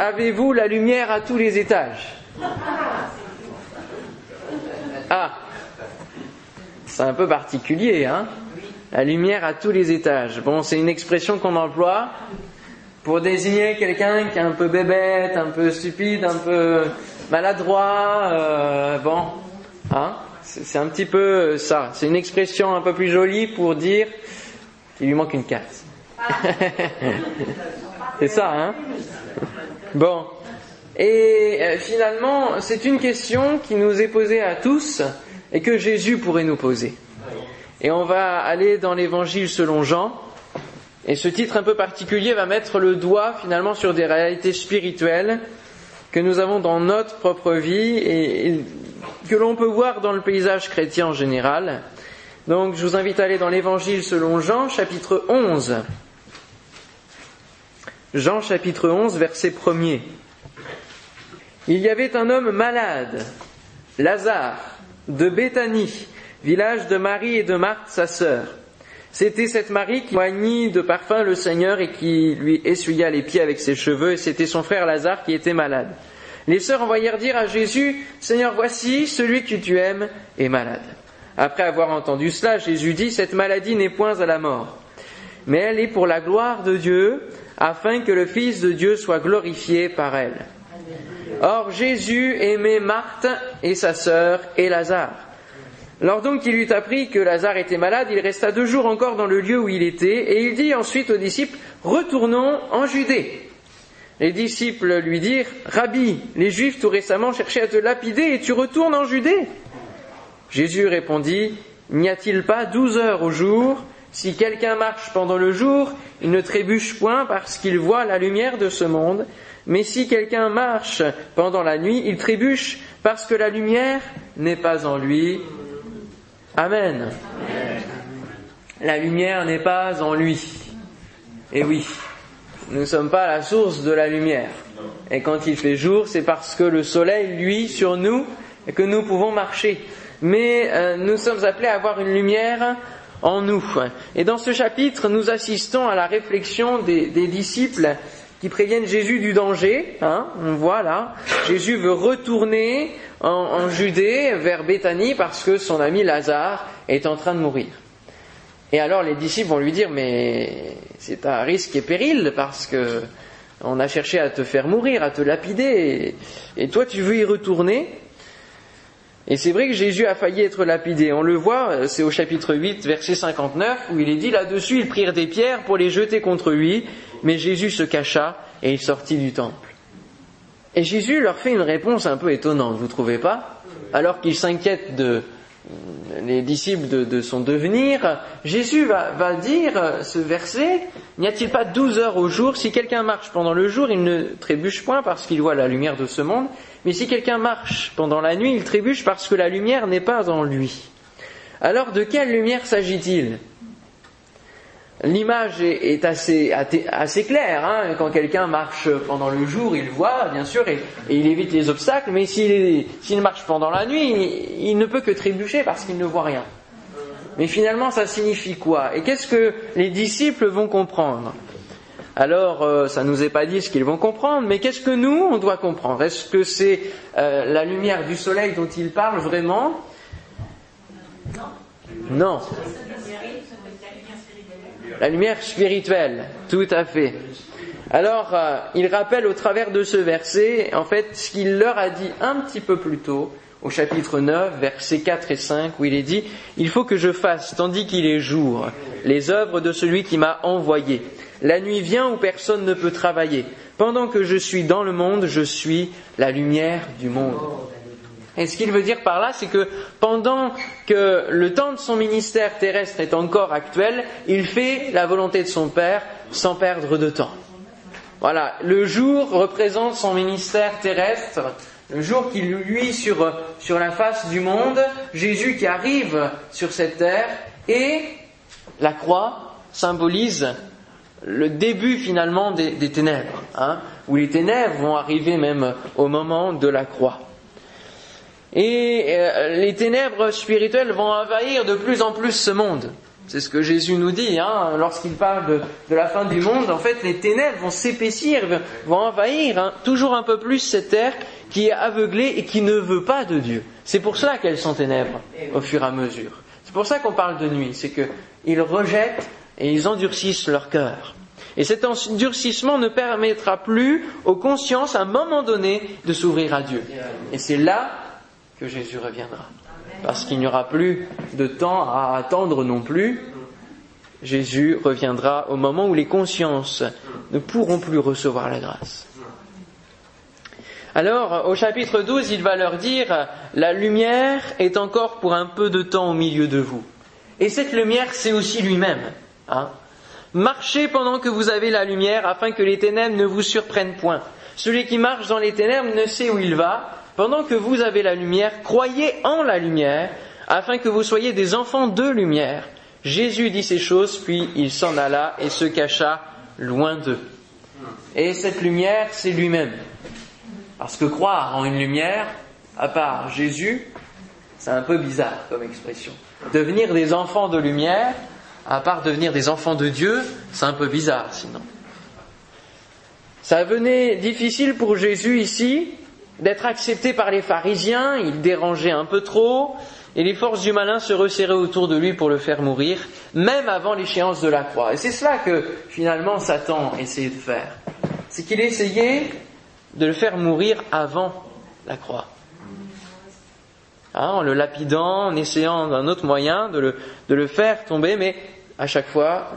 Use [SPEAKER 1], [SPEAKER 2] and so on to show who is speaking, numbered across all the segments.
[SPEAKER 1] avez-vous la lumière à tous les étages? Ah, c'est un peu particulier, hein? La lumière à tous les étages. Bon, c'est une expression qu'on emploie pour désigner quelqu'un qui est un peu bébête, un peu stupide, un peu maladroit, euh, bon, hein? C'est un petit peu ça. C'est une expression un peu plus jolie pour dire qu'il lui manque une carte. c'est ça, hein? Bon. Et euh, finalement, c'est une question qui nous est posée à tous et que Jésus pourrait nous poser. Et on va aller dans l'évangile selon Jean. Et ce titre un peu particulier va mettre le doigt finalement sur des réalités spirituelles que nous avons dans notre propre vie et que l'on peut voir dans le paysage chrétien en général. Donc je vous invite à aller dans l'évangile selon Jean chapitre 11. Jean chapitre 11 verset 1er. Il y avait un homme malade, Lazare, de Béthanie, village de Marie et de Marthe, sa sœur. C'était cette Marie qui oignit de parfum le Seigneur et qui lui essuya les pieds avec ses cheveux, et c'était son frère Lazare qui était malade. Les sœurs envoyèrent dire à Jésus, Seigneur, voici, celui que tu aimes est malade. Après avoir entendu cela, Jésus dit, Cette maladie n'est point à la mort, mais elle est pour la gloire de Dieu, afin que le Fils de Dieu soit glorifié par elle. Or Jésus aimait Marthe et sa sœur et Lazare. Lors donc qu'il eut appris que Lazare était malade, il resta deux jours encore dans le lieu où il était, et il dit ensuite aux disciples, Retournons en Judée. Les disciples lui dirent, Rabbi, les Juifs tout récemment cherchaient à te lapider et tu retournes en Judée Jésus répondit, N'y a-t-il pas douze heures au jour Si quelqu'un marche pendant le jour, il ne trébuche point parce qu'il voit la lumière de ce monde, mais si quelqu'un marche pendant la nuit, il trébuche parce que la lumière n'est pas en lui. Amen. La lumière n'est pas en lui. Et oui, nous ne sommes pas la source de la lumière. Et quand il fait jour, c'est parce que le soleil luit sur nous et que nous pouvons marcher. Mais euh, nous sommes appelés à avoir une lumière en nous. Et dans ce chapitre, nous assistons à la réflexion des, disciples qui préviennent Jésus du danger. Hein, on voit là, Jésus veut retourner en, en, Judée vers Béthanie parce que son ami Lazare est en train de mourir. Et alors les disciples vont lui dire mais c'est à risque et péril parce que on a cherché à te faire mourir, à te lapider, et toi tu veux y retourner? Et c'est vrai que Jésus a failli être lapidé. On le voit, c'est au chapitre 8, verset 59, où il est dit là-dessus, ils prirent des pierres pour les jeter contre lui, mais Jésus se cacha et il sortit du temple. Et Jésus leur fait une réponse un peu étonnante, vous trouvez pas? Alors qu'ils s'inquiètent de les disciples de, son devenir, Jésus va, va dire ce verset, n'y a-t-il pas douze heures au jour? Si quelqu'un marche pendant le jour, il ne trébuche point parce qu'il voit la lumière de ce monde, mais si quelqu'un marche pendant la nuit, il trébuche parce que la lumière n'est pas en lui. Alors de quelle lumière s'agit-il? L'image est assez, claire. Hein. Quand quelqu'un marche pendant le jour, il voit, bien sûr, et, il évite les obstacles, mais s'il marche pendant la nuit, il, il ne peut que trébucher parce qu'il ne voit rien. Mais finalement, ça signifie quoi? Et qu'est-ce que les disciples vont comprendre? Alors euh, ça ne nous est pas dit ce qu'ils vont comprendre, mais qu'est-ce que nous, on doit comprendre? Est-ce que c'est euh, la lumière du soleil dont il parle vraiment? Non. La lumière spirituelle, tout à fait. Alors, euh, il rappelle au travers de ce verset, en fait, ce qu'il leur a dit un petit peu plus tôt, au chapitre 9, versets 4 et 5, où il est dit, Il faut que je fasse, tandis qu'il est jour, les œuvres de celui qui m'a envoyé. La nuit vient où personne ne peut travailler. Pendant que je suis dans le monde, je suis la lumière du monde. Et ce qu'il veut dire par là, c'est que pendant que le temps de son ministère terrestre est encore actuel, il fait la volonté de son Père sans perdre de temps. Voilà, le jour représente son ministère terrestre, le jour qui lui sur, sur la face du monde, Jésus qui arrive sur cette terre, et la croix symbolise le début finalement des, ténèbres, hein, où les ténèbres vont arriver même au moment de la croix. Et euh, les ténèbres spirituelles vont envahir de plus en plus ce monde. C'est ce que Jésus nous dit hein, lorsqu'il parle de, la fin du monde. En fait, les ténèbres vont s'épaissir, vont envahir hein, toujours un peu plus cette terre qui est aveuglée et qui ne veut pas de Dieu. C'est pour cela qu'elles sont ténèbres au fur et à mesure. C'est pour ça qu'on parle de nuit. C'est qu'ils rejettent et ils endurcissent leur cœur. Et cet endurcissement ne permettra plus aux consciences à un moment donné de s'ouvrir à Dieu. Et c'est là que Jésus reviendra. Parce qu'il n'y aura plus de temps à attendre non plus. Jésus reviendra au moment où les consciences ne pourront plus recevoir la grâce. Alors, au chapitre 12, il va leur dire, la lumière est encore pour un peu de temps au milieu de vous. Et cette lumière, c'est aussi lui-même. Hein Marchez pendant que vous avez la lumière, afin que les ténèbres ne vous surprennent point. Celui qui marche dans les ténèbres ne sait où il va. Pendant que vous avez la lumière, croyez en la lumière, afin que vous soyez des enfants de lumière. Jésus dit ces choses, puis il s'en alla et se cacha loin d'eux. Et cette lumière, c'est lui-même. Parce que croire en une lumière, à part Jésus, c'est un peu bizarre comme expression. Devenir des enfants de lumière, à part devenir des enfants de Dieu, c'est un peu bizarre sinon. Ça venait difficile pour Jésus ici d'être accepté par les pharisiens, il dérangeait un peu trop, et les forces du malin se resserraient autour de lui pour le faire mourir, même avant l'échéance de la croix. Et c'est cela que finalement Satan essayait de faire. C'est qu'il essayait de le faire mourir avant la croix. Hein, en le lapidant, en essayant d'un autre moyen de le, faire tomber, mais à chaque fois,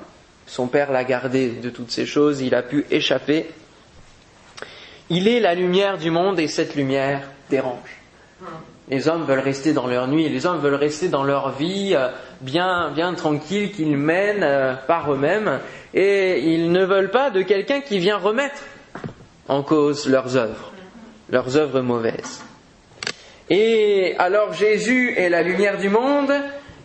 [SPEAKER 1] son père l'a gardé de toutes ces choses, il a pu échapper. Il est la lumière du monde et cette lumière dérange. Les hommes veulent rester dans leur nuit, les hommes veulent rester dans leur vie euh, bien, bien tranquille qu'ils mènent euh, par eux-mêmes et ils ne veulent pas de quelqu'un qui vient remettre en cause leurs œuvres, leurs œuvres mauvaises. Et alors Jésus est la lumière du monde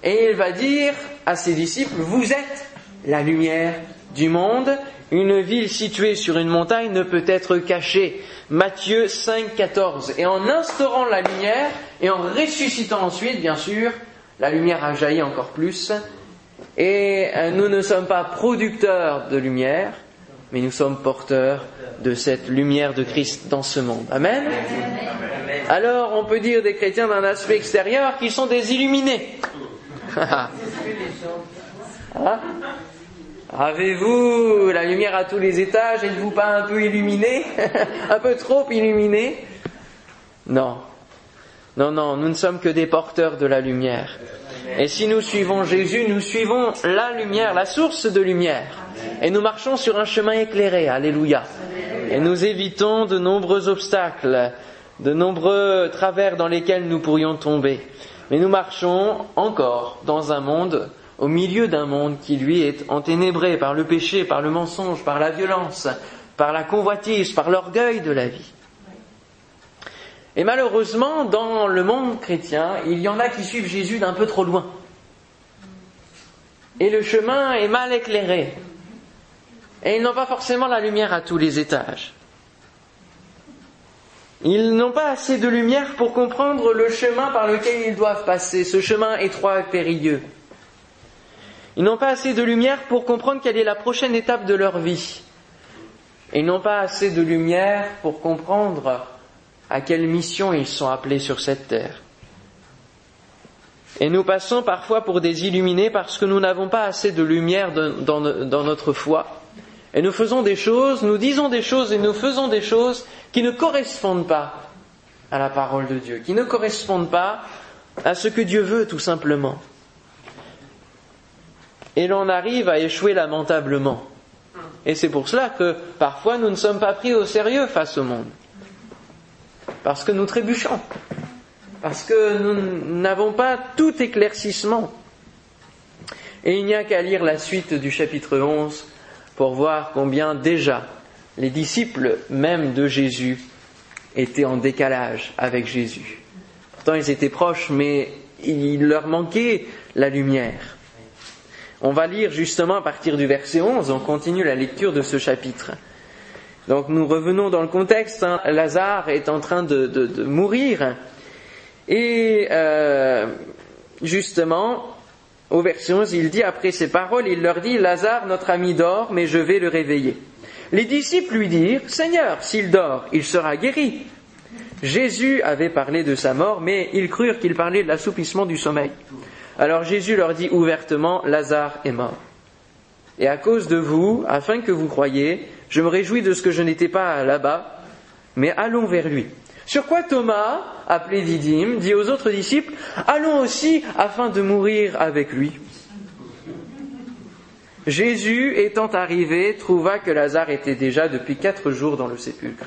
[SPEAKER 1] et il va dire à ses disciples, vous êtes la lumière du monde. Une ville située sur une montagne ne peut être cachée. Matthieu 5, 14. Et en instaurant la lumière et en ressuscitant ensuite, bien sûr, la lumière a jailli encore plus. Et euh, nous ne sommes pas producteurs de lumière, mais nous sommes porteurs de cette lumière de Christ dans ce monde. Amen. Alors on peut dire des chrétiens d'un aspect extérieur qu'ils sont des illuminés. Hein Avez-vous la lumière à tous les étages? Êtes-vous pas un peu illuminé? Un peu trop illuminé? Non. Non, non, nous ne sommes que des porteurs de la lumière. Et si nous suivons Jésus, nous suivons la lumière, la source de lumière. Et nous marchons sur un chemin éclairé. Alléluia. Et nous évitons de nombreux obstacles, de nombreux travers dans lesquels nous pourrions tomber. Mais nous marchons encore dans un monde, au milieu d'un monde qui lui est enténébré par le péché, par le mensonge, par la violence, par la convoitise, par l'orgueil de la vie. Et malheureusement, dans le monde chrétien, il y en a qui suivent Jésus d'un peu trop loin. Et le chemin est mal éclairé. Et ils n'ont pas forcément la lumière à tous les étages. Ils n'ont pas assez de lumière pour comprendre le chemin par lequel ils doivent passer, ce chemin étroit et périlleux. Ils n'ont pas assez de lumière pour comprendre quelle est la prochaine étape de leur vie. ils n'ont pas assez de lumière pour comprendre à quelle mission ils sont appelés sur cette terre. Et nous passons parfois pour des illuminés parce que nous n'avons pas assez de lumière dans, notre foi et nous faisons des choses, nous disons des choses et nous faisons des choses qui ne correspondent pas à la parole de Dieu, qui ne correspondent pas à ce que Dieu veut tout simplement. Et l'on arrive à échouer lamentablement. Et c'est pour cela que parfois nous ne sommes pas pris au sérieux face au monde. Parce que nous trébuchons. Parce que nous n'avons pas tout éclaircissement. Et il n'y a qu'à lire la suite du chapitre 11 pour voir combien déjà les disciples même de Jésus étaient en décalage avec Jésus. Pourtant ils étaient proches, mais il leur manquait la lumière. On va lire justement à partir du verset 11, on continue la lecture de ce chapitre. Donc nous revenons dans le contexte, hein. Lazare est en train de, mourir, et euh, justement, Au verset 11, il dit, après ces paroles, il leur dit, Lazare, notre ami dort, mais je vais le réveiller. Les disciples lui dirent, Seigneur, s'il dort, il sera guéri. Jésus avait parlé de sa mort, mais ils crurent qu'il parlait de l'assouplissement du sommeil. Alors Jésus leur dit ouvertement, Lazare est mort. Et à cause de vous, afin que vous croyiez, je me réjouis de ce que je n'étais pas là-bas, mais allons vers lui. Sur quoi Thomas, appelé Didyme, dit aux autres disciples, allons aussi afin de mourir avec lui. Jésus, étant arrivé, trouva que Lazare était déjà depuis quatre jours dans le sépulcre.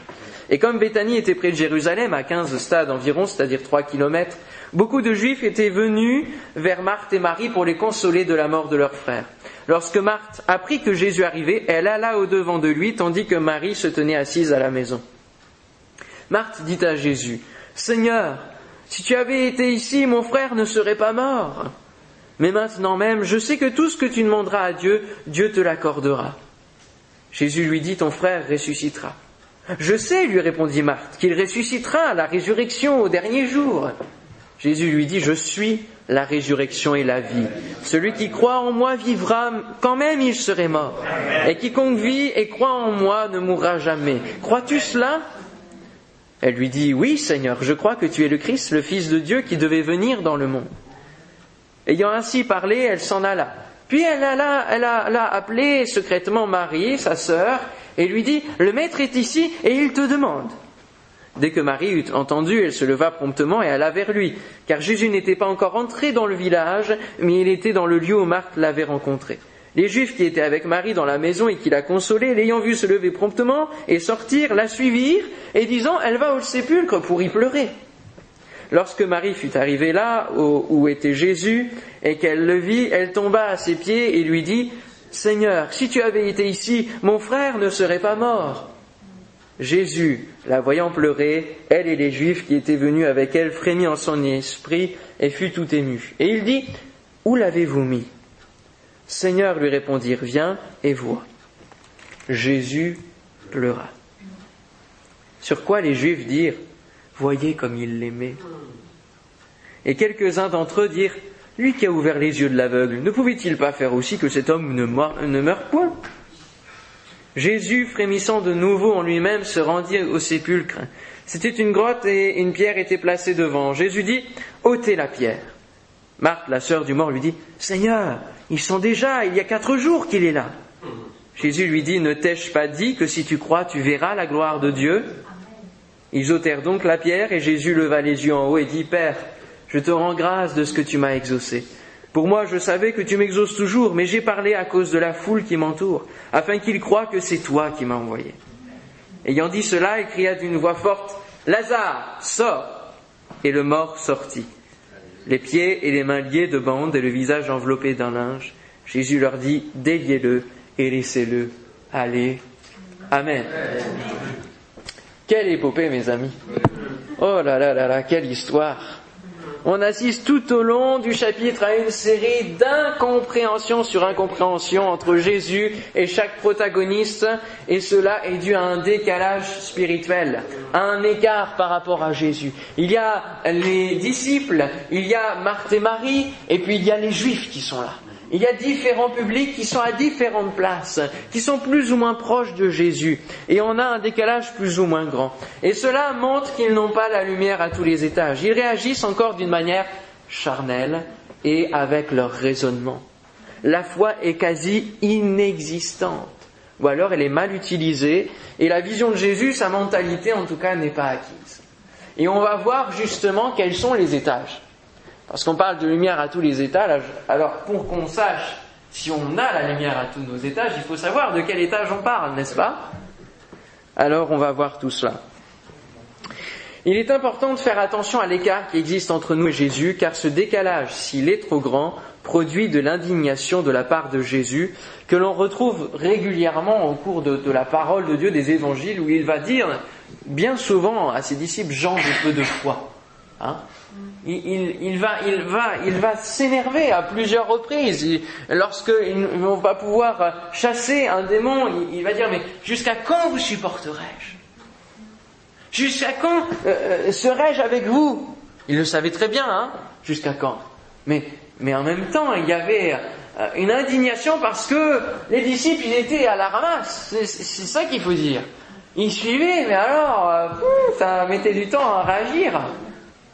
[SPEAKER 1] Et comme Béthanie était près de Jérusalem, à quinze stades environ, c'est-à-dire trois kilomètres, beaucoup de Juifs étaient venus vers Marthe et Marie pour les consoler de la mort de leur frère. Lorsque Marthe apprit que Jésus arrivait, elle alla au-devant de lui, tandis que Marie se tenait assise à la maison. Marthe dit à Jésus, Seigneur, si tu avais été ici, mon frère ne serait pas mort. Mais maintenant même, je sais que tout ce que tu demanderas à Dieu, Dieu te l'accordera. Jésus lui dit, ton frère ressuscitera. Je sais, lui répondit Marthe, qu'il ressuscitera à la résurrection au dernier jour. Jésus lui dit, je suis la résurrection et la vie. Celui qui croit en moi vivra quand même il serait mort. Et quiconque vit et croit en moi ne mourra jamais. Crois-tu cela? Elle lui dit, oui Seigneur, je crois que tu es le Christ, le Fils de Dieu qui devait venir dans le monde. Ayant ainsi parlé, elle s'en alla. Puis elle alla, elle a, appelé secrètement Marie, sa sœur, et lui dit, le maître est ici et il te demande. Dès que Marie eut entendu, elle se leva promptement et alla vers lui, car Jésus n'était pas encore entré dans le village, mais il était dans le lieu où Marthe l'avait rencontré. Les Juifs qui étaient avec Marie dans la maison et qui la consolaient, l'ayant vue se lever promptement et sortir, la suivirent, et disant, elle va au sépulcre pour y pleurer. Lorsque Marie fut arrivée là où était Jésus et qu'elle le vit, elle tomba à ses pieds et lui dit, Seigneur, si tu avais été ici, mon frère ne serait pas mort. Jésus, la voyant pleurer, elle et les Juifs qui étaient venus avec elle, frémit en son esprit et fut tout ému. Et il dit, Où l'avez-vous mis? Seigneur, lui répondirent, Viens et vois. Jésus pleura. Sur quoi les Juifs dirent, Voyez comme il l'aimait. Et quelques-uns d'entre eux dirent, Lui qui a ouvert les yeux de l'aveugle, ne pouvait-il pas faire aussi que cet homme ne, ne meure point? Jésus, frémissant de nouveau en lui-même, se rendit au sépulcre. C'était une grotte et une pierre était placée devant. Jésus dit, ôtez la pierre. Marthe, la sœur du mort, lui dit, Seigneur, ils sont déjà, il y a quatre jours qu'il est là. Jésus lui dit, ne t'ai-je pas dit que si tu crois, tu verras la gloire de Dieu? Ils ôtèrent donc la pierre et Jésus leva les yeux en haut et dit, Père, je te rends grâce de ce que tu m'as exaucé. Pour moi, je savais que tu m'exauces toujours, mais j'ai parlé à cause de la foule qui m'entoure, afin qu'ils croient que c'est toi qui m'as envoyé. Ayant dit cela, il cria d'une voix forte, Lazare, sors Et le mort sortit, les pieds et les mains liés de bandes et le visage enveloppé d'un linge. Jésus leur dit, déliez-le et laissez-le aller. Amen. Quelle épopée, mes amis. Oh là là là là, quelle histoire. On assiste tout au long du chapitre à une série d'incompréhensions sur incompréhension entre Jésus et chaque protagoniste, et cela est dû à un décalage spirituel, à un écart par rapport à Jésus. Il y a les disciples, il y a Marthe et Marie, et puis il y a les Juifs qui sont là. Il y a différents publics qui sont à différentes places, qui sont plus ou moins proches de Jésus, et on a un décalage plus ou moins grand. Et cela montre qu'ils n'ont pas la lumière à tous les étages. Ils réagissent encore d'une manière charnelle et avec leur raisonnement. La foi est quasi inexistante, ou alors elle est mal utilisée, et la vision de Jésus, sa mentalité en tout cas, n'est pas acquise. Et on va voir justement quels sont les étages. Parce qu'on parle de lumière à tous les étages, alors pour qu'on sache si on a la lumière à tous nos étages, il faut savoir de quel étage on parle, n'est-ce pas? Alors on va voir tout cela. Il est important de faire attention à l'écart qui existe entre nous et Jésus, car ce décalage, s'il est trop grand, produit de l'indignation de la part de Jésus, que l'on retrouve régulièrement au cours de, la parole de Dieu des évangiles, où il va dire bien souvent à ses disciples, Jean de peu de foi. Hein? Il, va, il va, il va s'énerver à plusieurs reprises. Lorsqu'il ne va pouvoir chasser un démon, il, va dire mais jusqu'à quand vous supporterai-je? Jusqu'à quand euh, euh, serai-je avec vous? Il le savait très bien, hein Jusqu'à quand Mais, mais en même temps, il y avait euh, une indignation parce que les disciples, ils étaient à la ramasse. C'est ça qu'il faut dire. Ils suivaient, mais alors, ça mettait du temps à réagir.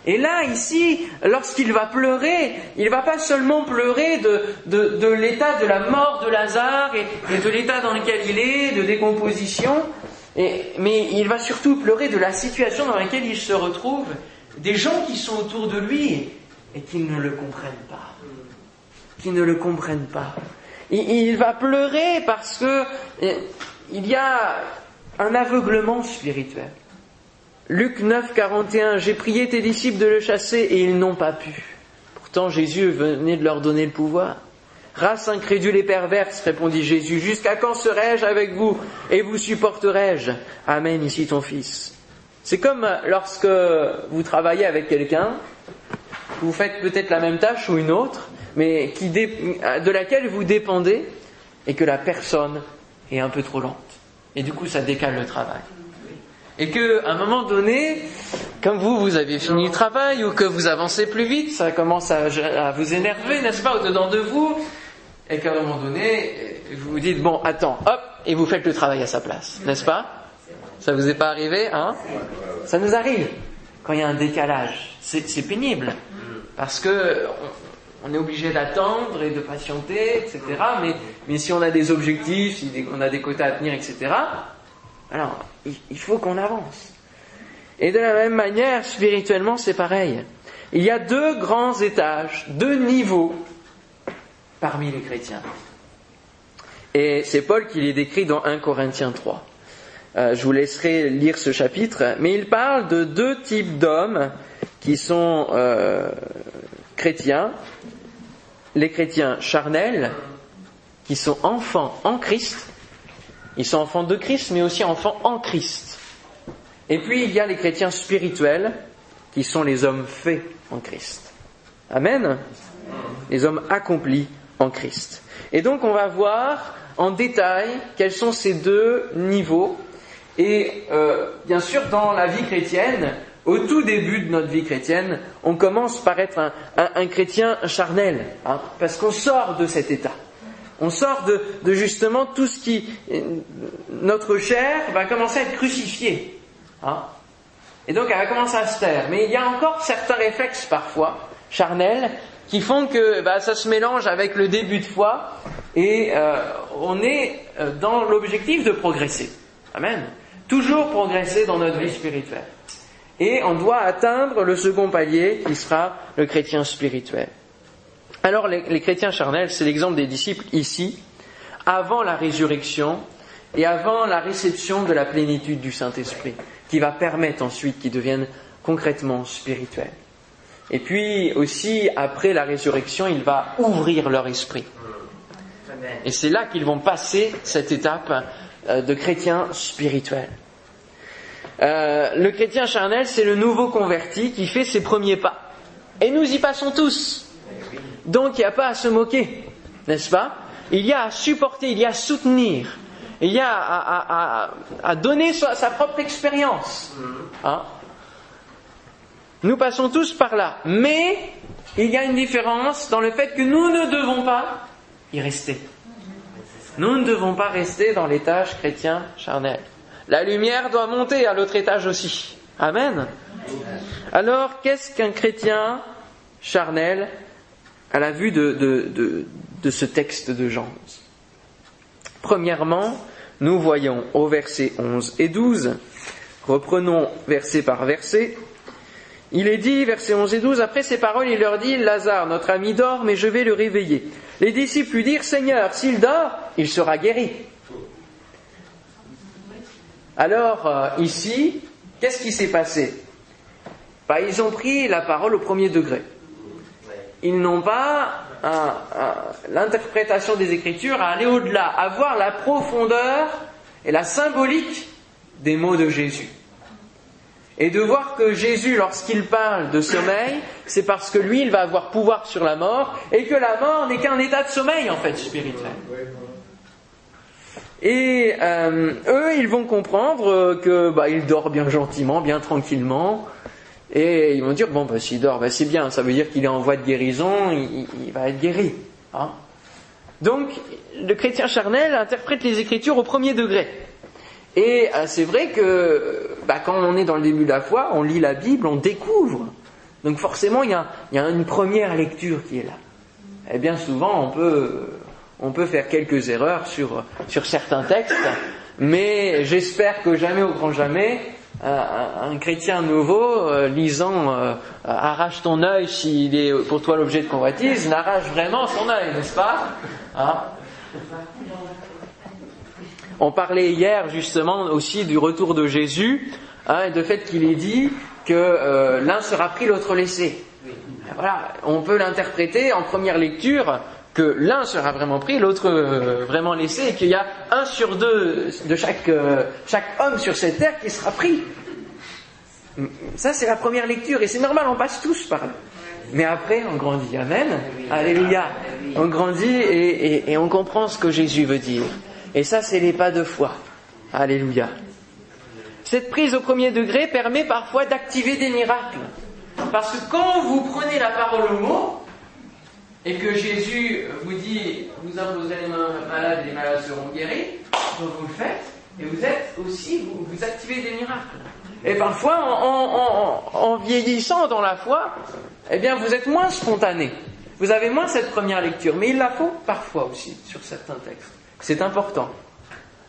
[SPEAKER 1] Et là, ici, lorsqu'il va pleurer, il va pas seulement pleurer de, l'état de la mort de Lazare et, de l'état dans lequel il est, de décomposition, mais il va surtout pleurer de la situation dans laquelle il se retrouve, des gens qui sont autour de lui et qui ne le comprennent pas. Qui ne le comprennent pas. Il, va pleurer parce que il y a un aveuglement spirituel. Luc 9, 41, j'ai prié tes disciples de le chasser et ils n'ont pas pu. Pourtant Jésus venait de leur donner le pouvoir. Race incrédule et perverse, répondit Jésus, jusqu'à quand serai-je avec vous et vous supporterai-je? Amen, ici ton fils. C'est comme lorsque vous travaillez avec quelqu'un, vous faites peut-être la même tâche ou une autre, mais de laquelle vous dépendez et que la personne est un peu trop lente. Et du coup, ça décale le travail et que à un moment donné, comme vous, vous avez fini le travail ou que vous avancez plus vite, ça commence à, vous énerver, n'est-ce pas, au-dedans de vous, et qu'à un moment donné, vous vous dites, bon, attends, hop, et vous faites le travail à sa place, n'est-ce pas? Ça vous est pas arrivé, hein? Ça nous arrive quand il y a un décalage. C'est pénible, parce que on est obligé d'attendre et de patienter, etc. Mais si on a des objectifs, si on a des quotas à tenir, etc., alors, il faut qu'on avance. Et de la même manière, spirituellement, c'est pareil. Il y a deux grands étages, deux niveaux parmi les chrétiens. Et c'est Paul qui les décrit dans 1 Corinthiens 3. Euh, je vous laisserai lire ce chapitre, mais il parle de deux types d'hommes qui sont euh, chrétiens. Les chrétiens charnels, qui sont enfants en Christ, ils sont enfants de Christ, mais aussi enfants en Christ. Et puis il y a les chrétiens spirituels, qui sont les hommes faits en Christ. Amen. Les hommes accomplis en Christ. Et donc on va voir en détail quels sont ces deux niveaux. Et euh, bien sûr, dans la vie chrétienne, au tout début de notre vie chrétienne, on commence par être un, chrétien charnel, hein, parce qu'on sort de cet état. On sort de, justement tout ce qui... Notre chair va commencer à être crucifiée. Hein. et donc elle va commencer à se taire. Mais il y a encore certains réflexes parfois, charnels, qui font que bah, ça se mélange avec le début de foi et euh, on est euh, dans l'objectif de progresser. Amen. Toujours progresser dans notre vie spirituelle. Et on doit atteindre le second palier qui sera le chrétien spirituel. Alors les, chrétiens charnels, c'est l'exemple des disciples ici, avant la résurrection et avant la réception de la plénitude du Saint-Esprit, qui va permettre ensuite qu'ils deviennent concrètement spirituels. Et puis aussi, après la résurrection, il va ouvrir leur esprit. Et c'est là qu'ils vont passer cette étape euh, de chrétien spirituel. Euh, le chrétien charnel, c'est le nouveau converti qui fait ses premiers pas. Et nous y passons tous. Donc il n'y a pas à se moquer, n'est-ce pas? Il y a à supporter, il y a à soutenir, il y a à, donner sa, propre expérience. Hein? Nous passons tous par là. Mais il y a une différence dans le fait que nous ne devons pas y rester. Nous ne devons pas rester dans l'étage chrétien charnel. La lumière doit monter à l'autre étage aussi. Amen. Alors, qu'est-ce qu'un chrétien charnel? À la vue de, ce texte de Jean Premièrement, nous voyons au verset 11 et 12, reprenons verset par verset, il est dit, verset 11 et 12, après ces paroles, il leur dit, Lazare, notre ami dort, mais je vais le réveiller. Les disciples lui dirent, Seigneur, s'il dort, il sera guéri. Alors, euh, ici, qu'est-ce qui s'est passé? Bah, Ils ont pris la parole au premier degré ils n'ont pas l'interprétation des Écritures à aller au-delà, à voir la profondeur et la symbolique des mots de Jésus. Et de voir que Jésus, lorsqu'il parle de sommeil, c'est parce que lui, il va avoir pouvoir sur la mort, et que la mort n'est qu'un état de sommeil, en fait, spirituel. Et euh, eux, ils vont comprendre que bah, il dort bien gentiment, bien tranquillement, Et ils vont dire, bon, bah, s'il dort, bah, c'est bien, ça veut dire qu'il est en voie de guérison, il, va être guéri. Hein. Donc, le chrétien charnel interprète les Écritures au premier degré. Et euh, c'est vrai que bah, quand on est dans le début de la foi, on lit la Bible, on découvre. Donc forcément, il y a, y a une première lecture qui est là. Et bien souvent, on peut, on peut faire quelques erreurs sur, sur certains textes, mais j'espère que jamais au grand jamais, un, chrétien nouveau, euh, lisant euh, Arrache ton œil s'il est pour toi l'objet de convoitise, n'arrache vraiment son œil, n'est-ce pas? Hein? On parlait hier justement aussi du retour de Jésus, hein, et de fait qu'il est dit que euh, l'un sera pris, l'autre laissé. Voilà, on peut l'interpréter en première lecture que l'un sera vraiment pris, l'autre vraiment laissé, et qu'il y a un sur deux de chaque, chaque homme sur cette terre qui sera pris. Ça, c'est la première lecture, et c'est normal, on passe tous par là. Mais après, on grandit. Amen. Alléluia. On grandit et, et, on comprend ce que Jésus veut dire. Et ça, c'est les pas de foi. Alléluia. Cette prise au premier degré permet parfois d'activer des miracles. Parce que quand vous prenez la parole au mot, et que Jésus vous dit, vous imposez les mains malades et les malades seront guéris, donc vous le faites, et vous êtes aussi, vous, activez des miracles. Et parfois, en, vieillissant dans la foi, eh bien, vous êtes moins spontané. Vous avez moins cette première lecture. Mais il la faut parfois aussi sur certains textes. C'est important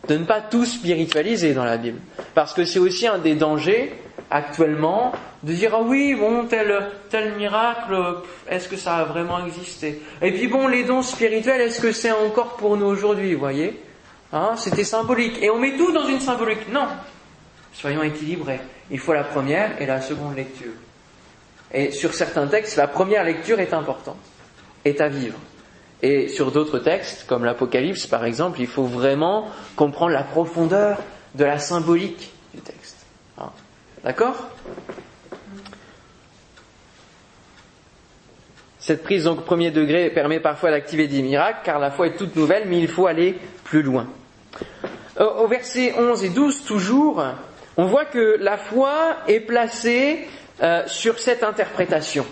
[SPEAKER 1] de ne pas tout spiritualiser dans la Bible. Parce que c'est aussi un des dangers actuellement de dire ah oui bon tel tel miracle est-ce que ça a vraiment existé? Et puis bon les dons spirituels est-ce que c'est encore pour nous aujourd'hui vous voyez? Hein, c'était symbolique et on met tout dans une symbolique non Soyons équilibrés. Il faut la première et la seconde lecture. Et sur certains textes, la première lecture est importante, est à vivre. Et sur d'autres textes, comme l'Apocalypse par exemple, il faut vraiment comprendre la profondeur de la symbolique. D'accord Cette prise donc premier degré permet parfois d'activer des miracles, car la foi est toute nouvelle, mais il faut aller plus loin. Au verset 11 et 12 toujours, on voit que la foi est placée euh, sur cette interprétation.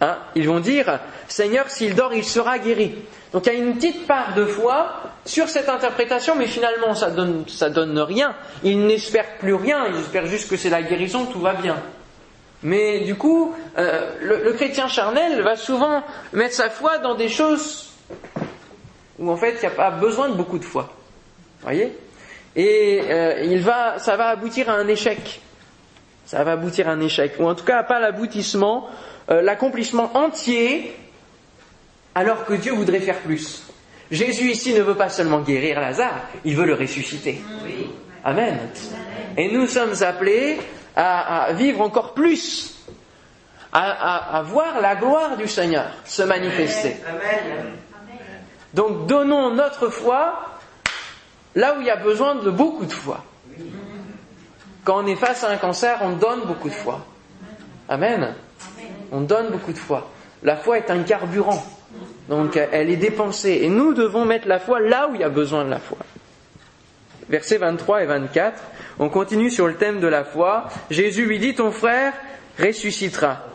[SPEAKER 1] Hein, ils vont dire, Seigneur, s'il dort, il sera guéri. Donc il y a une petite part de foi sur cette interprétation, mais finalement ça donne, ça donne rien. Ils n'espèrent plus rien, ils espèrent juste que c'est la guérison, tout va bien. Mais du coup, euh, le, chrétien charnel va souvent mettre sa foi dans des choses où en fait il n'y a pas besoin de beaucoup de foi. Voyez? Et euh, il va, ça va aboutir à un échec. Ça va aboutir à un échec, ou en tout cas pas l'aboutissement, euh, l'accomplissement entier, alors que Dieu voudrait faire plus. Jésus ici ne veut pas seulement guérir Lazare, il veut le ressusciter. Amen. Et nous sommes appelés à, vivre encore plus, à, à, voir la gloire du Seigneur se manifester. Donc donnons notre foi là où il y a besoin de beaucoup de foi. Quand on est face à un cancer, on donne beaucoup de foi. Amen. On donne beaucoup de foi. La foi est un carburant. Donc elle est dépensée. Et nous devons mettre la foi là où il y a besoin de la foi. Versets 23 et 24, on continue sur le thème de la foi. Jésus lui dit, ton frère ressuscitera.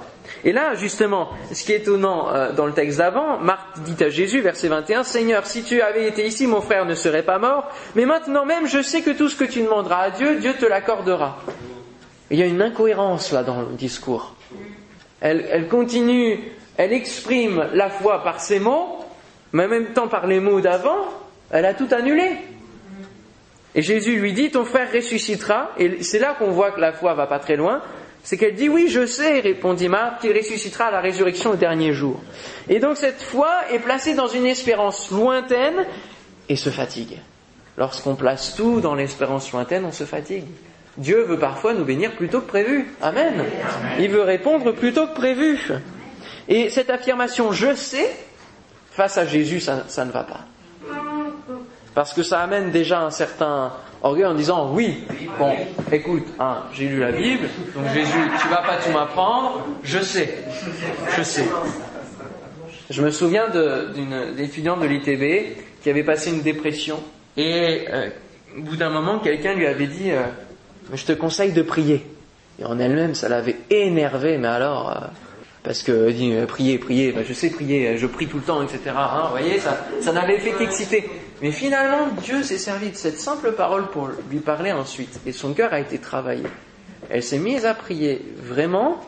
[SPEAKER 1] Et là, justement, ce qui est étonnant euh, dans le texte d'avant, Marc dit à Jésus, verset 21, Seigneur, si tu avais été ici, mon frère ne serait pas mort, mais maintenant même, je sais que tout ce que tu demanderas à Dieu, Dieu te l'accordera. Il y a une incohérence là dans le discours. Elle continue, elle exprime la foi par ses mots, mais en même temps par les mots d'avant, elle a tout annulé. Et Jésus lui dit, ton frère ressuscitera, et c'est là qu'on voit que la foi va pas très loin, c'est qu'elle dit oui, je sais, répondit Marthe, qu'il ressuscitera à la résurrection au dernier jour. Et donc cette foi est placée dans une espérance lointaine et se fatigue. Lorsqu'on place tout dans l'espérance lointaine, on se fatigue. Dieu veut parfois nous bénir plutôt que prévu. Amen. Il veut répondre plutôt que prévu. Et cette affirmation je sais, face à Jésus, ça, ne va pas. Parce que ça amène déjà un certain orgueil en disant oui, bon, écoute, hein, j'ai lu la Bible, donc Jésus, tu vas pas tout m'apprendre, je sais, je sais. Je me souviens d'une étudiante de l'ITB qui avait passé une dépression et euh, au bout d'un moment, quelqu'un lui avait dit, euh, je te conseille de prier. Et en elle-même, ça l'avait énervé, mais alors, euh, parce que dit euh, prier, prier, ben, je sais prier, je prie tout le temps, etc. Hein, vous voyez, ça, ça n'avait fait qu'exciter. Mais finalement, Dieu s'est servi de cette simple parole pour lui parler ensuite, et son cœur a été travaillé. Elle s'est mise à prier vraiment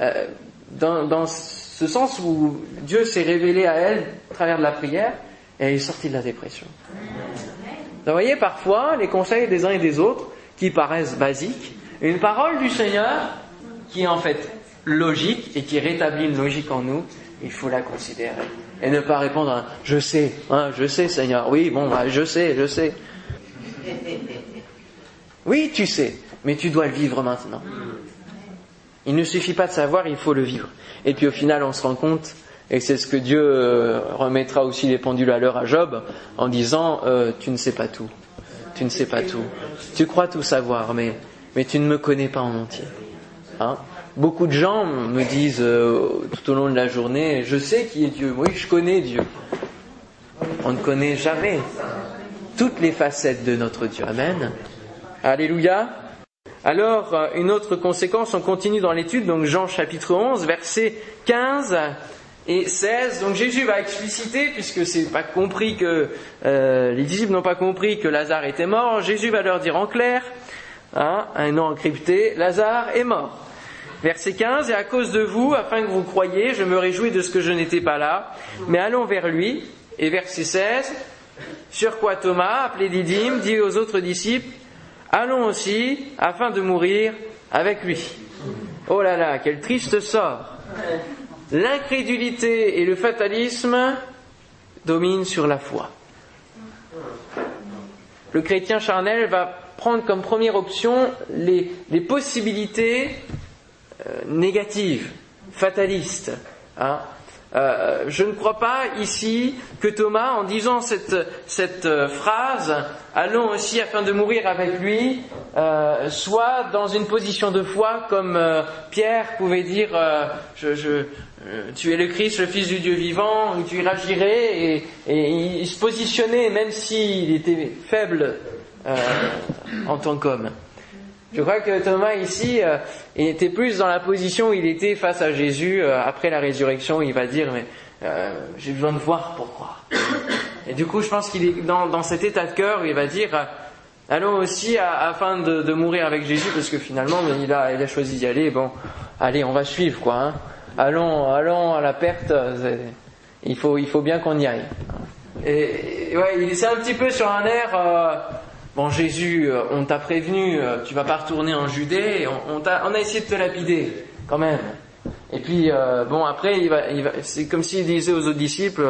[SPEAKER 1] euh, dans, dans ce sens où Dieu s'est révélé à elle à travers de la prière, et elle est sortie de la dépression. Vous voyez, parfois, les conseils des uns et des autres, qui paraissent basiques, une parole du Seigneur, qui en fait logique et qui rétablit une logique en nous, il faut la considérer. Et ne pas répondre à je sais, hein, je sais Seigneur, oui, bon, bah, je sais, je sais. Oui, tu sais, mais tu dois le vivre maintenant. Il ne suffit pas de savoir, il faut le vivre. Et puis au final, on se rend compte, et c'est ce que Dieu euh, remettra aussi les pendules à l'heure à Job, en disant, euh, tu ne sais pas tout. Tu ne sais pas tout. Tu crois tout savoir, mais, mais tu ne me connais pas en entier. Hein? Beaucoup de gens me disent euh, tout au long de la journée, je sais qui est Dieu. Oui, je connais Dieu. On ne connaît jamais toutes les facettes de notre Dieu. Amen. Alléluia. Alors, euh, une autre conséquence, on continue dans l'étude, donc Jean chapitre 11, versets 15 et 16. Donc Jésus va expliciter, puisque c'est pas compris que euh, les disciples n'ont pas compris que Lazare était mort, Jésus va leur dire en clair, hein, un nom encrypté, Lazare est mort. Verset 15, et à cause de vous, afin que vous croyiez, je me réjouis de ce que je n'étais pas là, mais allons vers lui. Et verset 16, sur quoi Thomas, appelé Didyme, dit aux autres disciples, allons aussi, afin de mourir avec lui. Oh là là, quel triste sort. L'incrédulité et le fatalisme dominent sur la foi. Le chrétien charnel va prendre comme première option les, possibilités négative, fataliste. Hein. Euh, je ne crois pas ici que Thomas, en disant cette, euh, phrase, allons aussi afin de mourir avec lui, soit dans une position de foi comme Pierre pouvait dire, tu es le Christ, le Fils du Dieu vivant, tu iras et, et, il se positionnait même s'il était faible en tant qu'homme. Je crois que Thomas ici euh, était plus dans la position où il était face à Jésus euh, après la résurrection. Il va dire mais euh, j'ai besoin de voir pour croire. Et du coup, je pense qu'il est dans, dans, cet état de cœur où il va dire euh, allons aussi afin de, mourir avec Jésus parce que finalement il a, il a choisi d'y aller. Bon, allez, on va suivre quoi. Hein. Allons, allons à la perte. Il faut, il faut bien qu'on y aille. Et, ouais, il est un petit peu sur un air Bon Jésus, euh, on t'a prévenu, euh, tu vas pas retourner en Judée, on, a, essayé de te lapider, quand même. Et puis, euh, bon, après, il va, il va, c'est comme s'il disait aux autres disciples,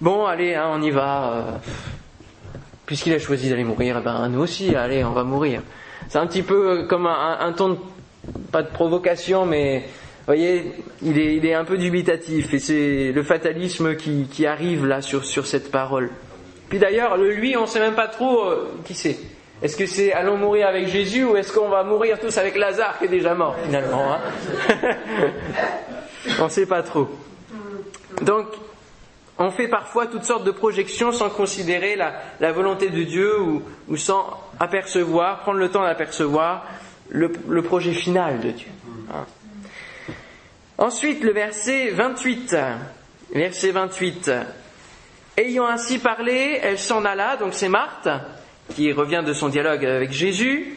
[SPEAKER 1] bon, allez, hein, on y va. Puisqu'il a choisi d'aller mourir, eh ben nous aussi, allez, on va mourir. C'est un petit peu comme un, ton, de, pas de provocation, mais vous voyez, il est, un peu dubitatif, et c'est le fatalisme qui, arrive là sur cette parole. Puis d'ailleurs, le lui, on ne sait même pas trop euh, qui c'est. Est-ce que c'est allons mourir avec Jésus ou est-ce qu'on va mourir tous avec Lazare qui est déjà mort finalement hein On ne sait pas trop. Donc, on fait parfois toutes sortes de projections sans considérer la, volonté de Dieu ou, sans apercevoir, prendre le temps d'apercevoir le, projet final de Dieu. Ensuite, le verset 28. Verset 28. Ayant ainsi parlé, elle s'en alla, donc c'est Marthe, qui revient de son dialogue avec Jésus,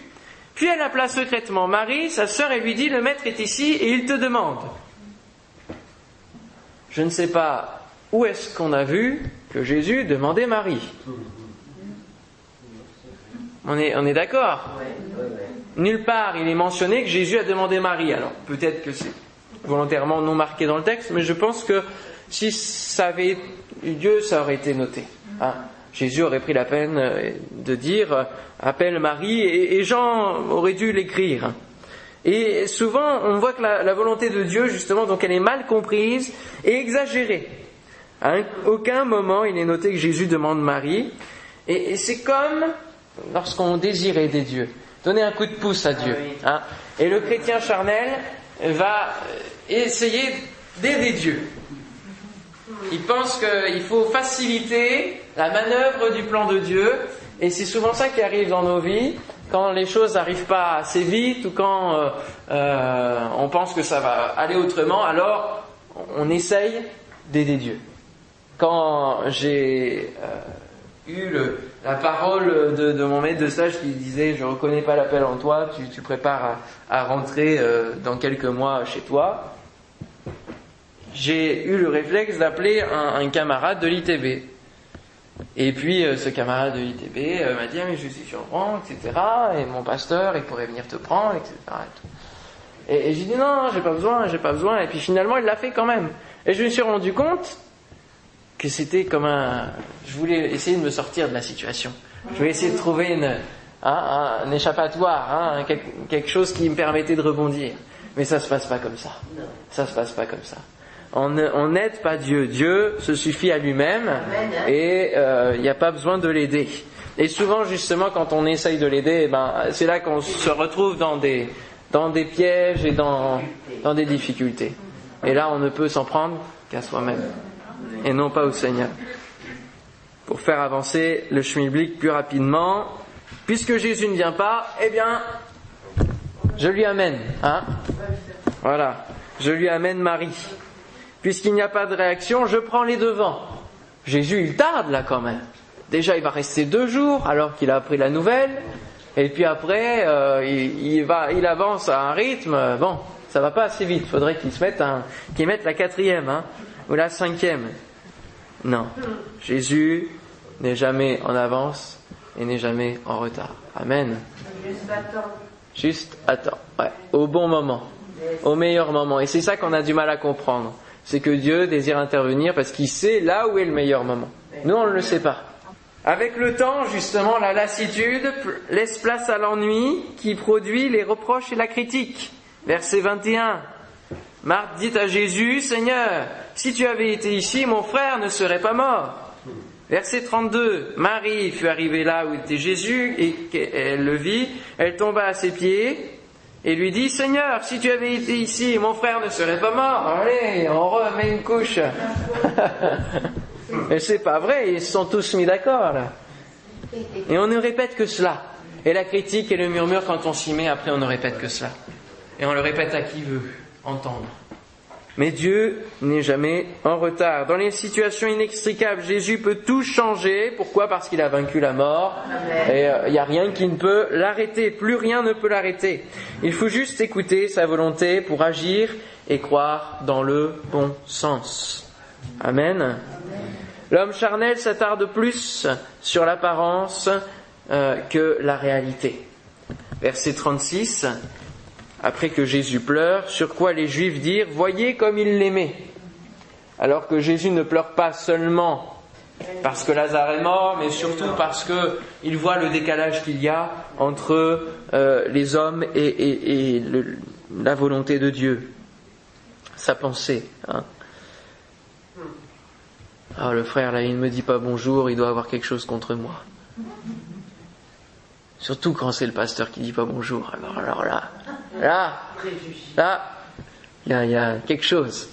[SPEAKER 1] puis elle appela secrètement Marie, sa sœur, et lui dit, le maître est ici et il te demande. Je ne sais pas où est-ce qu'on a vu que Jésus demandait Marie. On est, on est d'accord? Nulle part il est mentionné que Jésus a demandé Marie. Alors peut-être que c'est volontairement non marqué dans le texte, mais je pense que si ça avait eu Dieu, ça aurait été noté. Hein. Jésus aurait pris la peine euh, de dire euh, appelle Marie et, Jean aurait dû l'écrire. Et souvent, on voit que la, volonté de Dieu, justement, donc elle est mal comprise et exagérée. À aucun moment il est noté que Jésus demande Marie. Et, c'est comme lorsqu'on désire aider Dieu, donner un coup de pouce à Dieu. Hein. Et le chrétien charnel va euh, essayer d'aider Dieu. Il pense qu'il faut faciliter la manœuvre du plan de Dieu, et c'est souvent ça qui arrive dans nos vies. quand les choses n'arrivent pas assez vite ou quand euh, euh, on pense que ça va aller autrement, alors on essaye d'aider Dieu. Quand j'ai euh, eu la parole de, mon maître de stage qui disait je reconnais pas l'appel en toi, tu, prépares à, rentrer dans quelques mois chez toi, j'ai eu le réflexe d'appeler un, camarade de l'ITB. Et puis euh, ce camarade de l'ITB euh, m'a dit ah, mais je suis sur le rang, etc. Et mon pasteur, il pourrait venir te prendre, etc. Et, j'ai dit non, j'ai pas besoin, j'ai pas besoin. Et puis finalement, il l'a fait quand même. Et je me suis rendu compte que c'était comme un. Je voulais essayer de me sortir de la situation. Je voulais essayer de trouver hein, un, un, échappatoire, hein, quelque, quelque chose qui me permettait de rebondir. Mais ça se passe pas comme ça. Ça se passe pas comme ça on n'aide pas Dieu. Dieu se suffit à lui-même et il euh, n'y a pas besoin de l'aider. Et souvent, justement, quand on essaye de l'aider, ben, c'est là qu'on se retrouve dans des, dans des pièges et dans, dans des difficultés. Et là, on ne peut s'en prendre qu'à soi-même et non pas au Seigneur. Pour faire avancer le schmilblick plus rapidement, puisque Jésus ne vient pas, eh bien, je lui amène. Hein voilà, je lui amène Marie. Puisqu'il n'y a pas de réaction, je prends les devants. Jésus, il tarde là quand même. Déjà, il va rester deux jours alors qu'il a appris la nouvelle. Et puis après, euh, il, il, va, il avance à un rythme. Bon, ça va pas assez vite. Il faudrait qu'il se mette un, qu'il mette la quatrième, hein, ou la cinquième. Non, Jésus n'est jamais en avance et n'est jamais en retard. Amen.
[SPEAKER 2] Juste attends.
[SPEAKER 1] Juste attends. Ouais, au bon moment, au meilleur moment. Et c'est ça qu'on a du mal à comprendre c'est que Dieu désire intervenir parce qu'il sait là où est le meilleur moment. Nous, on ne le sait pas. Avec le temps, justement, la lassitude laisse place à l'ennui qui produit les reproches et la critique. Verset 21. Marthe dit à Jésus, Seigneur, si tu avais été ici, mon frère ne serait pas mort. Verset 32. Marie fut arrivée là où était Jésus et qu'elle le vit. Elle tomba à ses pieds et lui dit Seigneur, si tu avais été ici, mon frère ne serait pas mort. Allez, on remet une couche. Et c'est pas vrai, ils se sont tous mis d'accord là. Et on ne répète que cela. Et la critique et le murmure, quand on s'y met, après on ne répète que cela. Et on le répète à qui veut entendre. Mais Dieu n'est jamais en retard. Dans les situations inextricables, Jésus peut tout changer. Pourquoi? Parce qu'il a vaincu la mort. Et il n'y a rien qui ne peut l'arrêter. Plus rien ne peut l'arrêter. Il faut juste écouter sa volonté pour agir et croire dans le bon sens. Amen. L'homme charnel s'attarde plus sur l'apparence euh, que la réalité. Verset 36 après que Jésus pleure, sur quoi les Juifs dirent, voyez comme il l'aimait. Alors que Jésus ne pleure pas seulement parce que Lazare est mort, mais surtout parce qu'il voit le décalage qu'il y a entre euh, les hommes et, la volonté de Dieu, sa pensée. Hein. Ah, le frère là, il ne me dit pas bonjour, il doit avoir quelque chose contre moi. Surtout quand c'est le pasteur qui dit pas bonjour. Alors, alors là, là, là, il y a, y a, quelque chose.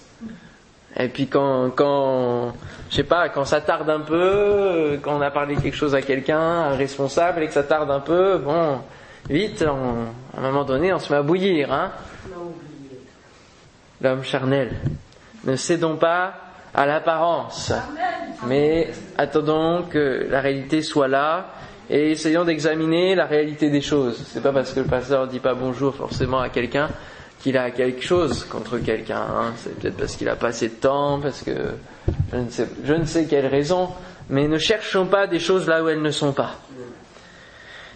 [SPEAKER 1] Et puis quand, quand, je sais pas, quand ça tarde un peu, quand on a parlé quelque chose à quelqu'un, un responsable, et que ça tarde un peu, bon, vite, on, à un moment donné, on se met à bouillir, hein. L'homme charnel. Ne cédons pas à l'apparence, mais attendons que la réalité soit là et essayons d'examiner la réalité des choses. C'est pas parce que le pasteur dit pas bonjour forcément à quelqu'un qu'il a quelque chose contre quelqu'un. Hein. C'est peut-être parce qu'il a pas assez de temps, parce que je ne, sais, quelle raison. Mais ne cherchons pas des choses là où elles ne sont pas.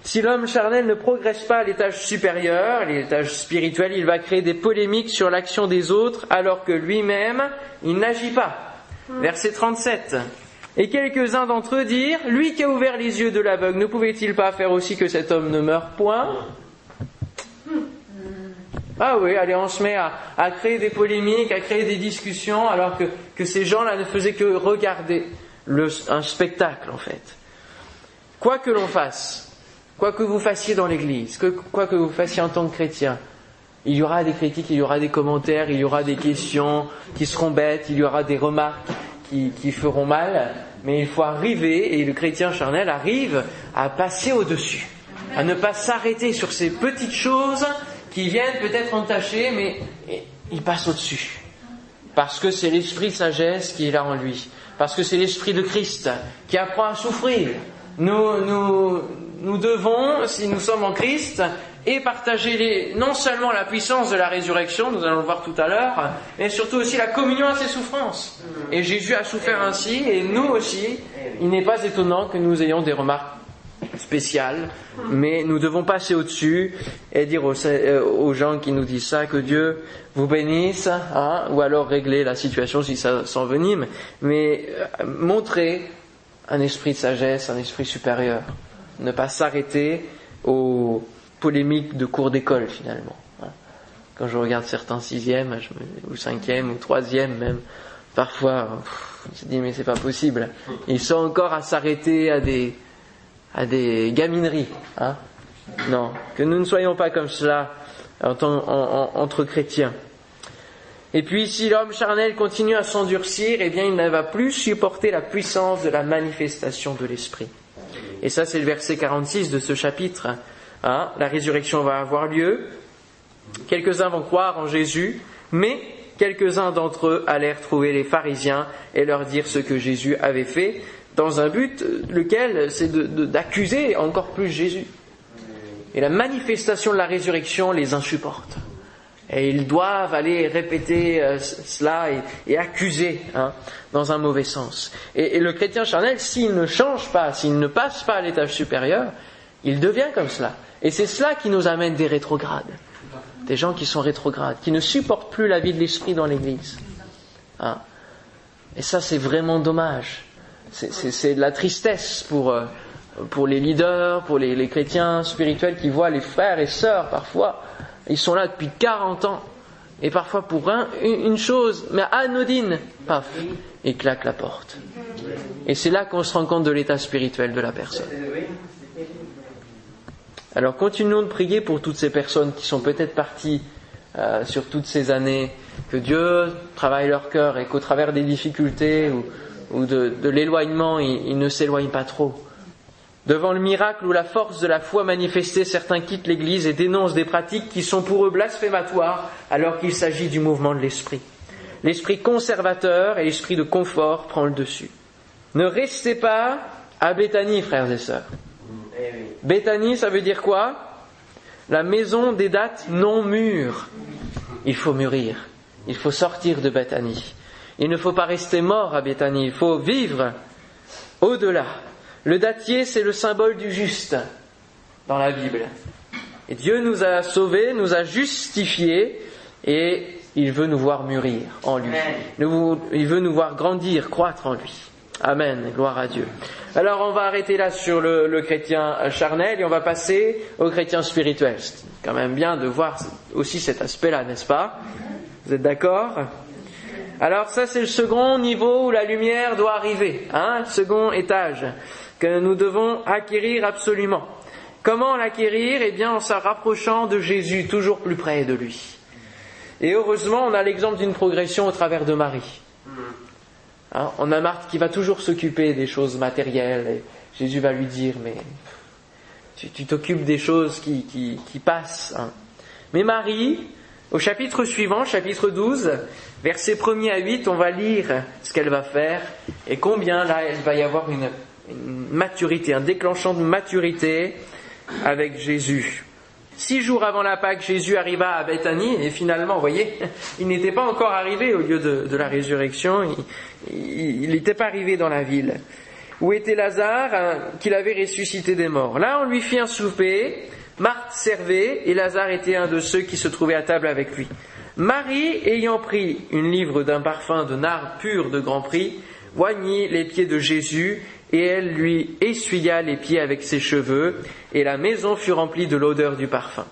[SPEAKER 1] Si l'homme charnel ne progresse pas à l'étage supérieur, l'étage spirituel, il va créer des polémiques sur l'action des autres alors que lui-même, il n'agit pas. Verset 37. Et quelques-uns d'entre eux dirent, lui qui a ouvert les yeux de l'aveugle, ne pouvait-il pas faire aussi que cet homme ne meure point? Ah oui, allez, on se met à, créer des polémiques, à créer des discussions, alors que, ces gens-là ne faisaient que regarder un spectacle, en fait. Quoi que l'on fasse, quoi que vous fassiez dans l'Église, quoi que vous fassiez en tant que chrétien, il y aura des critiques, il y aura des commentaires, il y aura des questions qui seront bêtes, il y aura des remarques qui, qui, feront mal, mais il faut arriver, et le chrétien charnel arrive à passer au-dessus. à ne pas s'arrêter sur ces petites choses qui viennent peut-être entacher, mais il passe au-dessus. Parce que c'est l'esprit de sagesse qui est là en lui. Parce que c'est l'esprit de Christ qui apprend à souffrir. Nous, nous, nous devons, si nous sommes en Christ, et partager les, non seulement la puissance de la résurrection, nous allons le voir tout à l'heure, mais surtout aussi la communion à ses souffrances. Et Jésus a souffert ainsi, et nous aussi, il n'est pas étonnant que nous ayons des remarques spéciales, mais nous devons passer au-dessus et dire aux, euh, gens qui nous disent ça que Dieu vous bénisse, hein, ou alors régler la situation si ça s'envenime, mais euh, montrer un esprit de sagesse, un esprit supérieur. Ne pas s'arrêter aux polémiques de cours d'école finalement. Hein. Quand je regarde certains sixièmes, ou cinquièmes, ou troisièmes même, parfois, je me dis mais c'est pas possible. Ils sont encore à s'arrêter à des, à des gamineries. Hein non, que nous ne soyons pas comme cela entre chrétiens. Et puis si l'homme charnel continue à s'endurcir, eh bien il ne va plus supporter la puissance de la manifestation de l'esprit. Et ça c'est le verset 46 de ce chapitre. Hein. la résurrection va avoir lieu. Quelques-uns vont croire en Jésus, mais quelques-uns d'entre eux allèrent trouver les pharisiens et leur dire ce que Jésus avait fait, dans un but lequel c'est d'accuser encore plus Jésus. Et la manifestation de la résurrection les insupporte. Et ils doivent aller répéter euh, cela et, accuser hein, dans un mauvais sens. Et, le chrétien charnel, s'il ne change pas, s'il ne passe pas à l'étage supérieur, il devient comme cela. Et c'est cela qui nous amène des rétrogrades. Des gens qui sont rétrogrades, qui ne supportent plus la vie de l'esprit dans l'Église. Hein. Et ça, c'est vraiment dommage. C'est de la tristesse pour, euh, pour les leaders, pour les, chrétiens spirituels qui voient les frères et sœurs parfois ils sont là depuis 40 ans. Et parfois pour une chose, mais anodine, paf, ils claquent la porte. Et c'est là qu'on se rend compte de l'état spirituel de la personne. Alors continuons de prier pour toutes ces personnes qui sont peut-être parties euh, sur toutes ces années, que Dieu travaille leur cœur et qu'au travers des difficultés ou, de, l'éloignement, ils ne s'éloignent pas trop. Devant le miracle ou la force de la foi manifestée, certains quittent l'Église et dénoncent des pratiques qui sont pour eux blasphématoires alors qu'il s'agit du mouvement de l'esprit. L'esprit conservateur et l'esprit de confort prend le dessus. Ne restez pas à Béthanie, frères et sœurs. Béthanie, ça veut dire quoi? La maison des dates non mûres. Il faut mûrir. Il faut sortir de Béthanie. Il ne faut pas rester mort à Béthanie. Il faut vivre au-delà. Le datier, c'est le symbole du juste dans la Bible. Et Dieu nous a sauvés, nous a justifiés, et il veut nous voir mûrir en lui. Il veut nous voir grandir, croître en lui. Amen, gloire à Dieu. Alors on va arrêter là sur le, chrétien charnel et on va passer au chrétien spirituel. C'est quand même bien de voir aussi cet aspect-là, n'est-ce pas? Vous êtes d'accord? Alors ça c'est le second niveau où la lumière doit arriver, hein, second étage que nous devons acquérir absolument. Comment l'acquérir? Eh bien en se rapprochant de Jésus, toujours plus près de lui. Et heureusement, on a l'exemple d'une progression au travers de Marie. Hein, on a Marthe qui va toujours s'occuper des choses matérielles. Et Jésus va lui dire, mais tu t'occupes des choses qui, qui, passent. Hein. Mais Marie, au chapitre suivant, chapitre 12, versets 1 à 8, on va lire ce qu'elle va faire et combien là, elle va y avoir une maturité, un déclenchant de maturité avec Jésus. Six jours avant la Pâque, Jésus arriva à Bethanie et finalement, vous voyez, il n'était pas encore arrivé au lieu de, la résurrection, il n'était pas arrivé dans la ville. Où était Lazare, hein, qu'il avait ressuscité des morts Là, on lui fit un souper, Marthe servait et Lazare était un de ceux qui se trouvaient à table avec lui. Marie, ayant pris une livre d'un parfum de nard pur de grand prix, oignit les pieds de Jésus et elle lui essuya les pieds avec ses cheveux, et la maison fut remplie de l'odeur du parfum.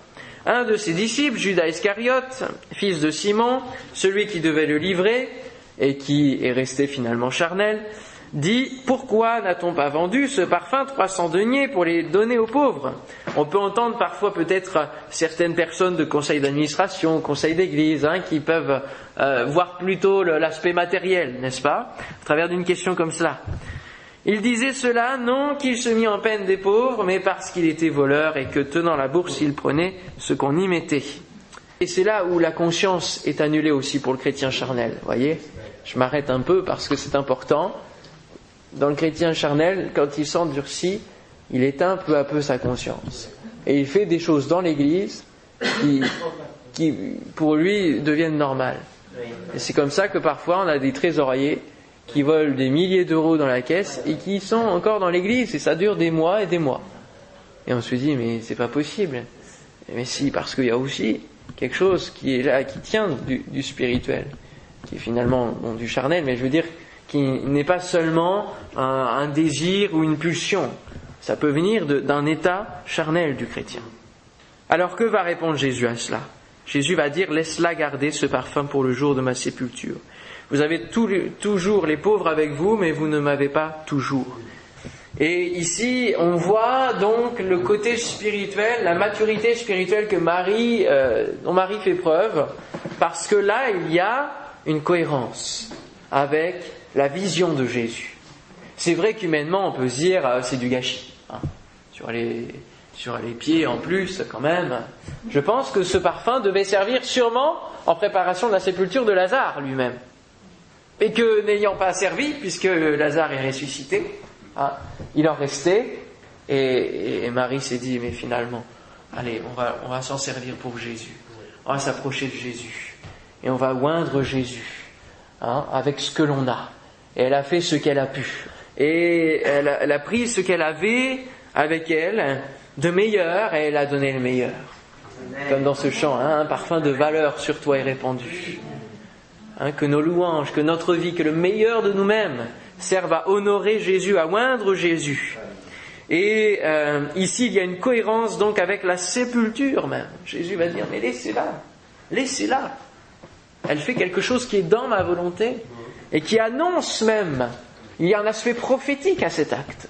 [SPEAKER 1] Un de ses disciples, Judas Iscariote, fils de Simon, celui qui devait le livrer, et qui est resté finalement charnel, dit Pourquoi n'a-t-on pas vendu ce parfum 300 deniers pour les donner aux pauvres? On peut entendre parfois peut-être certaines personnes de conseil d'administration, conseil d'église, hein, qui peuvent euh, voir plutôt l'aspect matériel, n'est-ce pas? À travers d'une question comme cela. Il disait cela non qu'il se mit en peine des pauvres, mais parce qu'il était voleur et que tenant la bourse, il prenait ce qu'on y mettait. Et c'est là où la conscience est annulée aussi pour le chrétien charnel. Voyez, je m'arrête un peu parce que c'est important. Dans le chrétien charnel, quand il s'endurcit, il éteint peu à peu sa conscience. Et il fait des choses dans l'Église qui, pour lui, deviennent normales. Et c'est comme ça que parfois on a des trésoriers qui volent des milliers d'euros dans la caisse et qui sont encore dans l'église et ça dure des mois et des mois. Et on se dit mais c'est pas possible. Mais si, parce qu'il y a aussi quelque chose qui est là, qui tient du, spirituel, qui est finalement du charnel, mais je veux dire qui n'est pas seulement un désir ou une pulsion. Ça peut venir d'un état charnel du chrétien. Alors que va répondre Jésus à cela? Jésus va dire, laisse-la garder ce parfum pour le jour de ma sépulture. Vous avez toujours les pauvres avec vous, mais vous ne m'avez pas toujours. Et ici, on voit donc le côté spirituel, la maturité spirituelle que Marie, euh, dont Marie fait preuve, parce que là, il y a une cohérence avec la vision de Jésus. C'est vrai qu'humainement, on peut se dire, euh, c'est du gâchis. Hein, sur les, sur les pieds en plus quand même. Je pense que ce parfum devait servir sûrement en préparation de la sépulture de Lazare lui-même. Et que n'ayant pas servi, puisque Lazare est ressuscité, hein, il en restait, et, Marie s'est dit, mais finalement, allez, on va, s'en servir pour Jésus. On va s'approcher de Jésus. Et on va oindre Jésus hein, avec ce que l'on a. Et elle a fait ce qu'elle a pu. Et elle a, elle a pris ce qu'elle avait avec elle, de meilleur et elle a donné le meilleur. Comme dans ce chant, hein, un parfum de valeur sur toi est répandu. Hein, que nos louanges, que notre vie, que le meilleur de nous-mêmes servent à honorer Jésus, à moindre Jésus. Et euh, ici, il y a une cohérence donc avec la sépulture même. Jésus va dire, mais laissez-la, laissez-la. Elle fait quelque chose qui est dans ma volonté et qui annonce même. Il y a un aspect prophétique à cet acte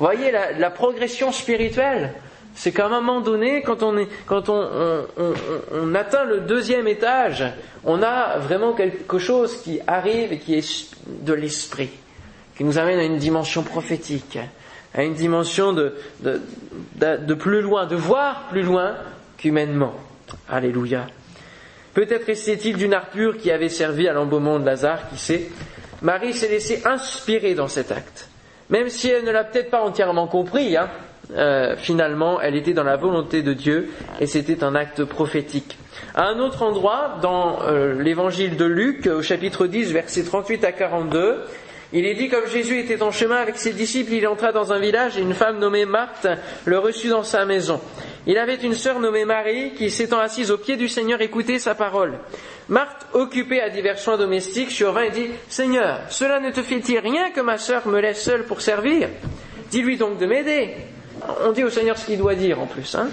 [SPEAKER 1] voyez la, progression spirituelle. C'est qu'à un moment donné, quand, on, est, quand on, on, atteint le deuxième étage, on a vraiment quelque chose qui arrive et qui est de l'esprit, qui nous amène à une dimension prophétique, à une dimension de, de, de plus loin, de voir plus loin qu'humainement. Alléluia. Peut-être restait-il d'une art pure qui avait servi à l'embaumement de Lazare, qui sait. Marie s'est laissée inspirer dans cet acte. Même si elle ne l'a peut-être pas entièrement compris, hein, euh, finalement, elle était dans la volonté de Dieu et c'était un acte prophétique. À un autre endroit, dans euh, l'évangile de Luc, au chapitre 10, versets 38 à 42, il est dit comme Jésus était en chemin avec ses disciples, il entra dans un village et une femme nommée Marthe le reçut dans sa maison. Il avait une sœur nommée Marie qui, s'étant assise au pied du Seigneur, écoutait sa parole. Marthe, occupée à divers soins domestiques, survint et dit, Seigneur, cela ne te fait-il rien que ma sœur me laisse seule pour servir? Dis-lui donc de m'aider. On dit au Seigneur ce qu'il doit dire en plus. Hein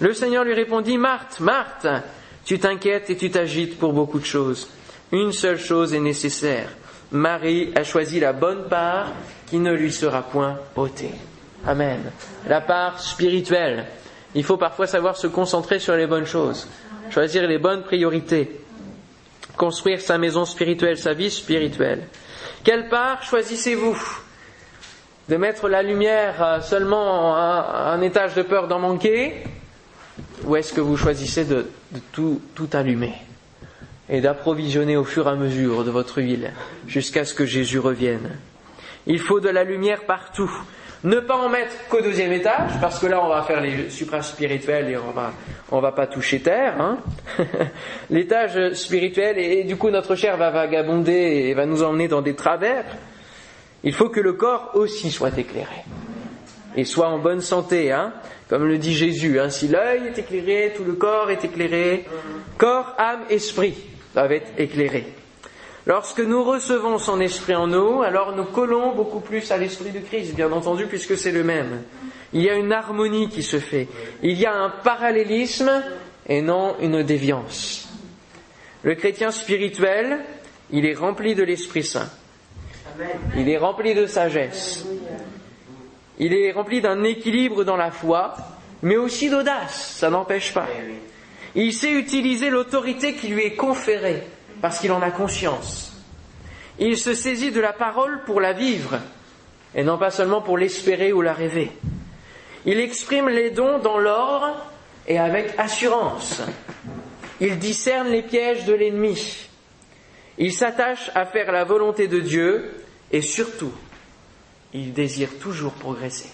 [SPEAKER 1] le Seigneur lui répondit, Marthe, Marthe, tu t'inquiètes et tu t'agites pour beaucoup de choses. Une seule chose est nécessaire. Marie a choisi la bonne part qui ne lui sera point ôtée. Amen. La part spirituelle. Il faut parfois savoir se concentrer sur les bonnes choses, choisir les bonnes priorités, construire sa maison spirituelle, sa vie spirituelle. Quelle part choisissez-vous? De mettre la lumière euh, seulement à un étage de peur d'en manquer Ou est-ce que vous choisissez de, tout, allumer et d'approvisionner au fur et à mesure de votre huile jusqu'à ce que Jésus revienne? Il faut de la lumière partout. Ne pas en mettre qu'au deuxième étage, parce que là on va faire les supraspirituels et on va, on va pas toucher terre. Hein L'étage spirituel et, du coup notre chair va vagabonder et va nous emmener dans des travers. Il faut que le corps aussi soit éclairé et soit en bonne santé, hein comme le dit Jésus. Hein si l'œil est éclairé, tout le corps est éclairé. Corps, âme, esprit doivent être éclairés. Lorsque nous recevons son esprit en nous, alors nous collons beaucoup plus à l'esprit de Christ, bien entendu, puisque c'est le même. Il y a une harmonie qui se fait. Il y a un parallélisme et non une déviance. Le chrétien spirituel, il est rempli de l'Esprit Saint. Il est rempli de sagesse. Il est rempli d'un équilibre dans la foi, mais aussi d'audace, ça n'empêche pas. Il sait utiliser l'autorité qui lui est conférée parce qu'il en a conscience. Il se saisit de la parole pour la vivre et non pas seulement pour l'espérer ou la rêver. Il exprime les dons dans l'ordre et avec assurance. Il discerne les pièges de l'ennemi. Il s'attache à faire la volonté de Dieu et surtout, il désire toujours progresser.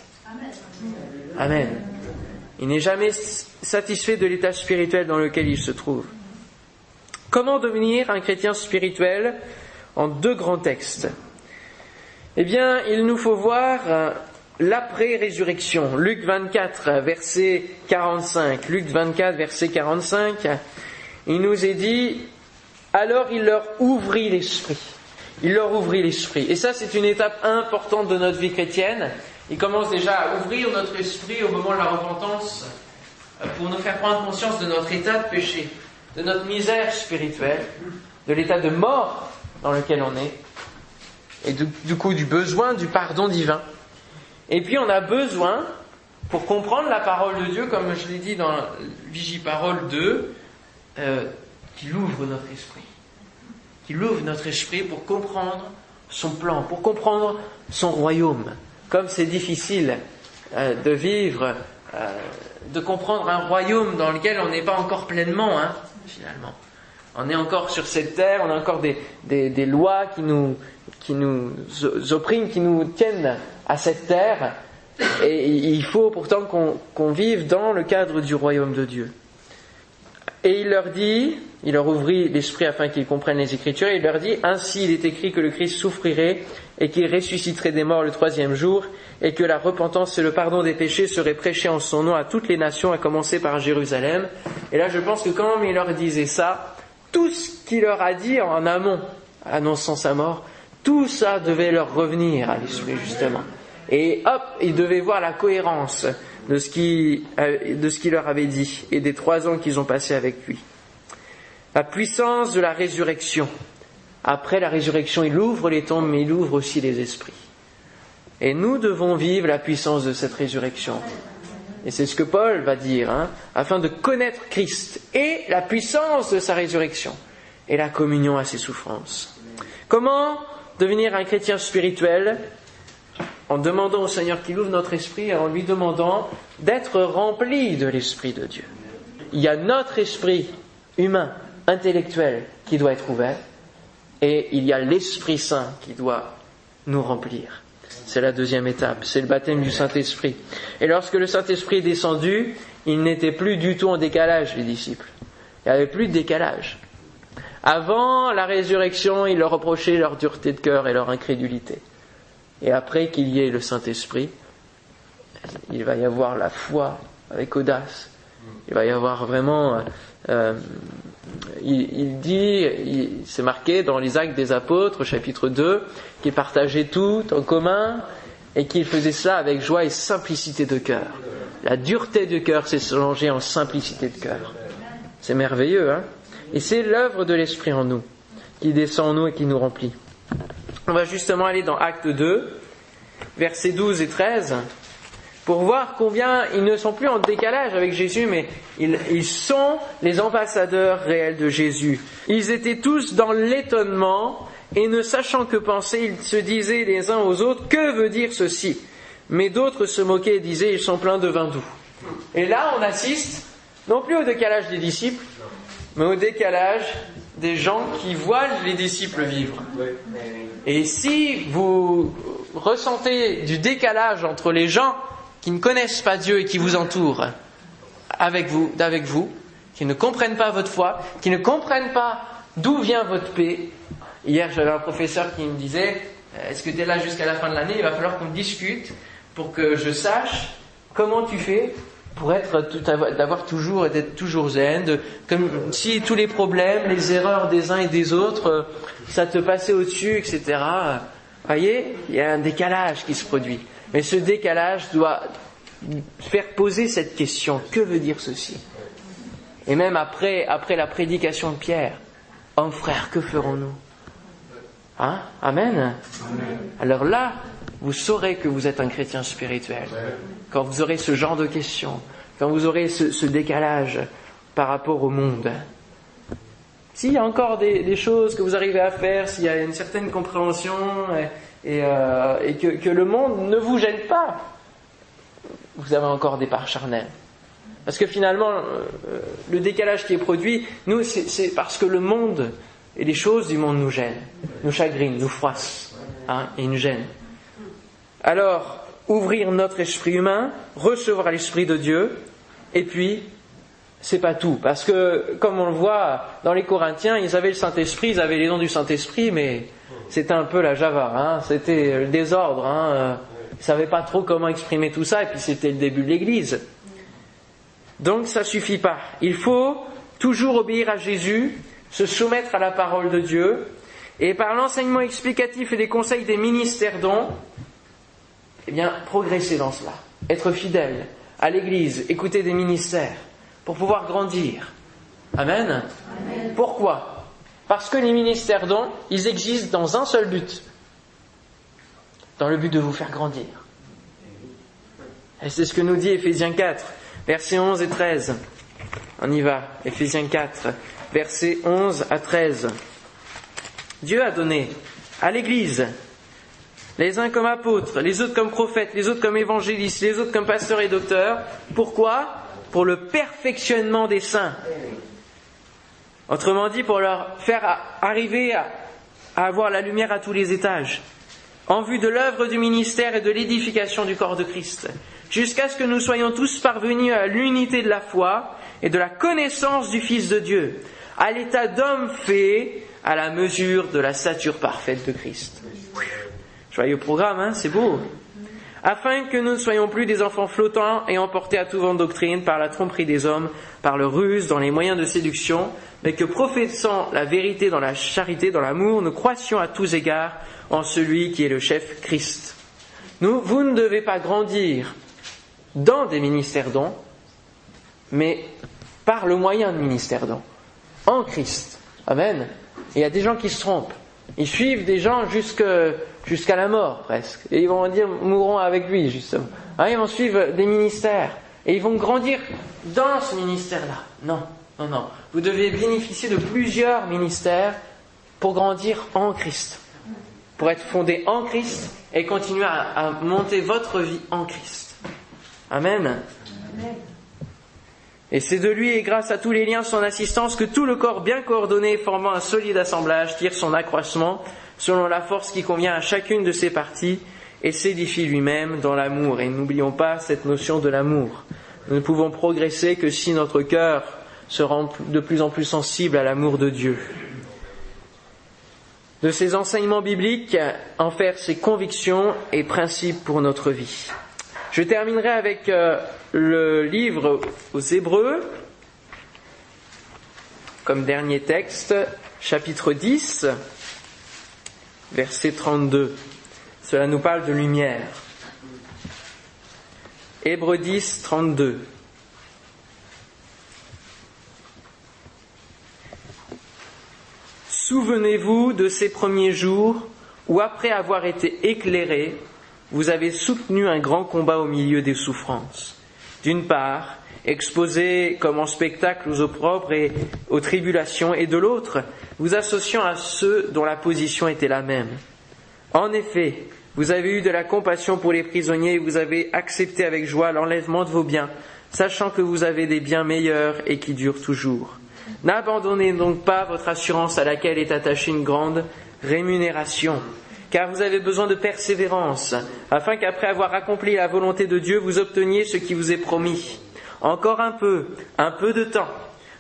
[SPEAKER 1] Amen. Il n'est jamais satisfait de l'état spirituel dans lequel il se trouve. Comment devenir un chrétien spirituel en deux grands textes? Eh bien, il nous faut voir euh, l'après-résurrection. Luc 24, verset 45. Luc 24, verset 45. Il nous est dit, alors il leur ouvrit l'esprit. Il leur ouvrit l'esprit. Et ça, c'est une étape importante de notre vie chrétienne. Il commence déjà à ouvrir notre esprit au moment de la repentance euh, pour nous faire prendre conscience de notre état de péché de notre misère spirituelle, de l'état de mort dans lequel on est, et du, coup du besoin du pardon divin. Et puis on a besoin, pour comprendre la parole de Dieu, comme je l'ai dit dans Vigie-Parole 2, euh, qu'il ouvre notre esprit. Qu'il ouvre notre esprit pour comprendre son plan, pour comprendre son royaume. Comme c'est difficile euh, de vivre, euh, de comprendre un royaume dans lequel on n'est pas encore pleinement, hein, finalement. On est encore sur cette terre, on a encore des, lois qui nous oppriment, qui nous tiennent à cette terre. Et il faut pourtant qu'on vive dans le cadre du royaume de Dieu. Et il leur dit, il leur ouvrit l'esprit afin qu'ils comprennent les Écritures, et il leur dit, ainsi il est écrit que le Christ souffrirait et qu'il ressusciterait des morts le troisième jour, et que la repentance et le pardon des péchés seraient prêchés en son nom à toutes les nations, à commencer par Jérusalem. Et là, je pense que quand il leur disait ça, tout ce qu'il leur a dit en amont, annonçant sa mort, tout ça devait leur revenir à l'esprit, justement. Et hop, ils devaient voir la cohérence de ce qu'il leur avait dit et des trois ans qu'ils ont passés avec lui. La puissance de la résurrection. Après la résurrection, il ouvre les tombes, mais il ouvre aussi les esprits. Et nous devons vivre la puissance de cette résurrection. Et c'est ce que Paul va dire, hein, afin de connaître Christ et la puissance de sa résurrection et la communion à ses souffrances. Comment devenir un chrétien spirituel? En demandant au Seigneur qu'il ouvre notre esprit et en lui demandant d'être rempli de l'Esprit de Dieu. Il y a notre esprit humain, intellectuel, qui doit être ouvert, et il y a l'Esprit Saint qui doit nous remplir. C'est la deuxième étape, c'est le baptême du Saint-Esprit. Et lorsque le Saint-Esprit est descendu, il n'était plus du tout en décalage, les disciples. Il n'y avait plus de décalage. Avant la résurrection, il leur reprochait leur dureté de cœur et leur incrédulité. Et après qu'il y ait le Saint-Esprit, il va y avoir la foi avec audace. Il va y avoir vraiment... Euh, il, dit, c'est marqué dans les actes des apôtres, chapitre 2, qu'il partageait tout en commun et qu'il faisait cela avec joie et simplicité de cœur. La dureté du cœur s'est changée en simplicité de cœur. C'est merveilleux, hein Et c'est l'œuvre de l'Esprit en nous, qui descend en nous et qui nous remplit. On va justement aller dans Acte 2, versets 12 et 13, pour voir combien ils ne sont plus en décalage avec Jésus, mais ils, ils sont les ambassadeurs réels de Jésus. Ils étaient tous dans l'étonnement et ne sachant que penser, ils se disaient les uns aux autres, que veut dire ceci? Mais d'autres se moquaient et disaient, ils sont pleins de vin doux. Et là, on assiste non plus au décalage des disciples, mais au décalage des gens qui voient les disciples vivre. Et si vous ressentez du décalage entre les gens qui ne connaissent pas Dieu et qui vous entourent avec vous, d'avec vous, qui ne comprennent pas votre foi, qui ne comprennent pas d'où vient votre paix. Hier, j'avais un professeur qui me disait, est-ce que tu es là jusqu'à la fin de l'année? Il va falloir qu'on discute pour que je sache comment tu fais pour être d'avoir toujours et d'être toujours zen, comme si tous les problèmes, les erreurs des uns et des autres, ça te passait au-dessus, etc. Voyez, il y a un décalage qui se produit. Mais ce décalage doit faire poser cette question que veut dire ceci? Et même après, après la prédication de Pierre, homme frère, que ferons-nous? Hein? Amen. Alors là, vous saurez que vous êtes un chrétien spirituel. Quand vous aurez ce genre de questions, quand vous aurez ce, décalage par rapport au monde. S'il y a encore des, choses que vous arrivez à faire, s'il y a une certaine compréhension, et, euh, que, le monde ne vous gêne pas, vous avez encore des parts charnelles. Parce que finalement, euh, le décalage qui est produit, nous, c'est parce que le monde et les choses du monde nous gênent, nous chagrinent, nous froissent hein, et nous gênent. Alors, ouvrir notre esprit humain, recevoir l'esprit de Dieu, et puis c'est pas tout. Parce que, comme on le voit dans les Corinthiens, ils avaient le Saint-Esprit, ils avaient les dons du Saint-Esprit, mais c'était un peu la java, hein, c'était le désordre. Hein, ils savaient pas trop comment exprimer tout ça, et puis c'était le début de l'Église. Donc ça suffit pas. Il faut toujours obéir à Jésus, se soumettre à la parole de Dieu, et par l'enseignement explicatif et des conseils des ministères dont, eh bien, progresser dans cela, être fidèle à l'Église, écouter des ministères pour pouvoir grandir. Amen. Pourquoi? Parce que les ministères dons, ils existent dans un seul but. Dans le but de vous faire grandir. Et c'est ce que nous dit Ephésiens 4, versets 11 et 13. On y va. Ephésiens 4, versets 11 à 13. Dieu a donné à l'Église les uns comme apôtres, les autres comme prophètes, les autres comme évangélistes, les autres comme pasteurs et docteurs. Pourquoi? Pour le perfectionnement des saints. Autrement dit, pour leur faire arriver à, avoir la lumière à tous les étages, en vue de l'œuvre du ministère et de l'édification du corps de Christ, jusqu'à ce que nous soyons tous parvenus à l'unité de la foi et de la connaissance du Fils de Dieu, à l'état d'homme fait à la mesure de la stature parfaite de Christ. Joyeux programme, hein, c'est beau afin que nous ne soyons plus des enfants flottants et emportés à tout vent de doctrine par la tromperie des hommes, par le ruse, dans les moyens de séduction, mais que professant la vérité dans la charité, dans l'amour, nous croissions à tous égards en celui qui est le chef Christ. Nous, vous ne devez pas grandir dans des ministères dons, mais par le moyen de ministères dons, en Christ. Amen. il y a des gens qui se trompent. Ils suivent des gens jusqu'à la mort presque. Et ils vont dire mourront avec lui justement. Ah, ils vont suivre des ministères. Et ils vont grandir dans ce ministère-là. Non, non, non. Vous devez bénéficier de plusieurs ministères pour grandir en Christ. Pour être fondé en Christ et continuer à, à monter votre vie en Christ. Amen. Amen. Et c'est de lui et grâce à tous les liens son assistance que tout le corps bien coordonné formant un solide assemblage tire son accroissement selon la force qui convient à chacune de ses parties et s'édifie lui-même dans l'amour. Et n'oublions pas cette notion de l'amour. Nous ne pouvons progresser que si notre cœur se rend de plus en plus sensible à l'amour de Dieu. De ces enseignements bibliques, en faire ses convictions et principes pour notre vie. Je terminerai avec euh, le livre aux Hébreux, comme dernier texte, chapitre 10, verset 32. Cela nous parle de lumière. Hébreux 10, 32. Souvenez-vous de ces premiers jours où, après avoir été éclairés, vous avez soutenu un grand combat au milieu des souffrances. D'une part, exposé comme en spectacle aux opprobres et aux tribulations, et de l'autre, vous associant à ceux dont la position était la même. En effet, vous avez eu de la compassion pour les prisonniers et vous avez accepté avec joie l'enlèvement de vos biens, sachant que vous avez des biens meilleurs et qui durent toujours. N'abandonnez donc pas votre assurance à laquelle est attachée une grande rémunération car vous avez besoin de persévérance, afin qu'après avoir accompli la volonté de Dieu, vous obteniez ce qui vous est promis. Encore un peu, un peu de temps.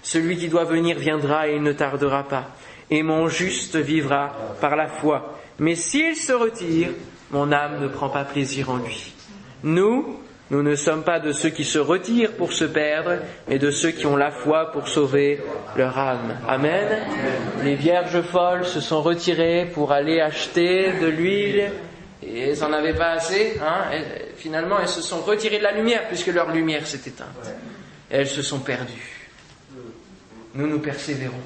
[SPEAKER 1] Celui qui doit venir viendra et il ne tardera pas. Et mon juste vivra par la foi. Mais s'il se retire, mon âme ne prend pas plaisir en lui. Nous, nous ne sommes pas de ceux qui se retirent pour se perdre, mais de ceux qui ont la foi pour sauver leur âme. Amen. Les vierges folles se sont retirées pour aller acheter de l'huile et elles n'en avaient pas assez. Hein. finalement, elles se sont retirées de la lumière puisque leur lumière s'est éteinte. Elles se sont perdues. Nous nous persévérons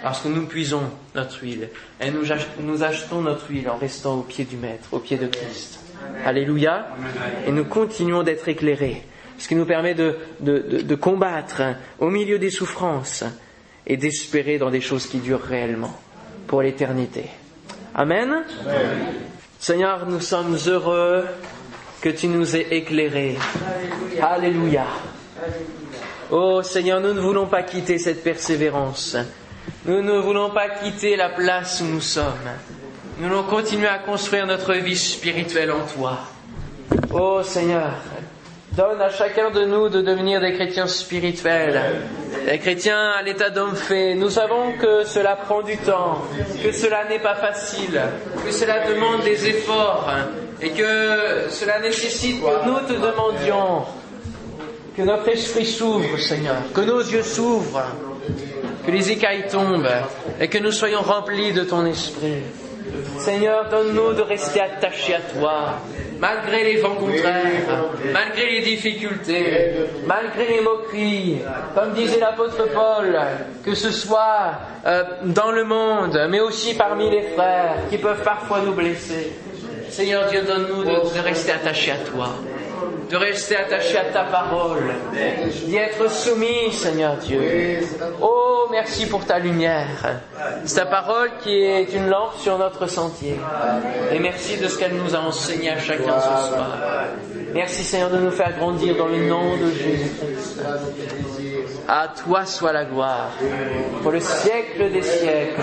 [SPEAKER 1] parce que nous puisons notre huile et nous achetons notre huile en restant au pied du Maître, au pied de Christ. Alléluia. Et nous continuons d'être éclairés. Ce qui nous permet de, de, combattre au milieu des souffrances et d'espérer dans des choses qui durent réellement pour l'éternité. Amen. Seigneur, nous sommes heureux que tu nous aies éclairés. Alléluia. Oh Seigneur, nous ne voulons pas quitter cette persévérance. Nous ne voulons pas quitter la place où nous sommes. Nous voulons continuer à construire notre vie spirituelle en toi. Oh Seigneur, donne à chacun de nous de devenir des chrétiens spirituels, des chrétiens à l'état d'homme fait. Nous savons que cela prend du temps, que cela n'est pas facile, que cela demande des efforts et que cela nécessite que nous te demandions que notre esprit s'ouvre, Seigneur, que nos yeux s'ouvrent, que les écailles tombent et que nous soyons remplis de ton esprit. Seigneur, donne-nous de rester attachés à toi, malgré les vents contraires, malgré les difficultés, malgré les moqueries, comme disait l'apôtre Paul, que ce soit euh, dans le monde, mais aussi parmi les frères qui peuvent parfois nous blesser. Seigneur Dieu, donne-nous de rester attachés à toi de rester attaché à ta parole, d'y être soumis, Seigneur Dieu. Oh, merci pour ta lumière. C'est ta parole qui est une lampe sur notre sentier. Et merci de ce qu'elle nous a enseigné à chacun ce soir. Merci Seigneur de nous faire grandir dans le nom de Jésus-Christ. À toi soit la gloire pour le siècle des siècles.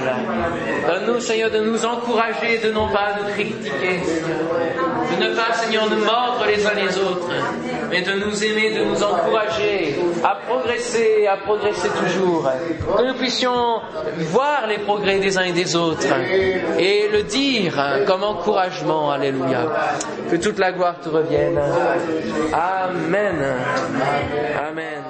[SPEAKER 1] Donne-nous Seigneur de nous encourager, de non pas nous critiquer, de ne pas Seigneur nous mordre les uns les autres, mais de nous aimer, de nous encourager à progresser, à progresser toujours. Que nous puissions voir les progrès des uns et des autres et le dire comme encouragement. Alléluia. Que toute la gloire te revienne. Amen. Amen.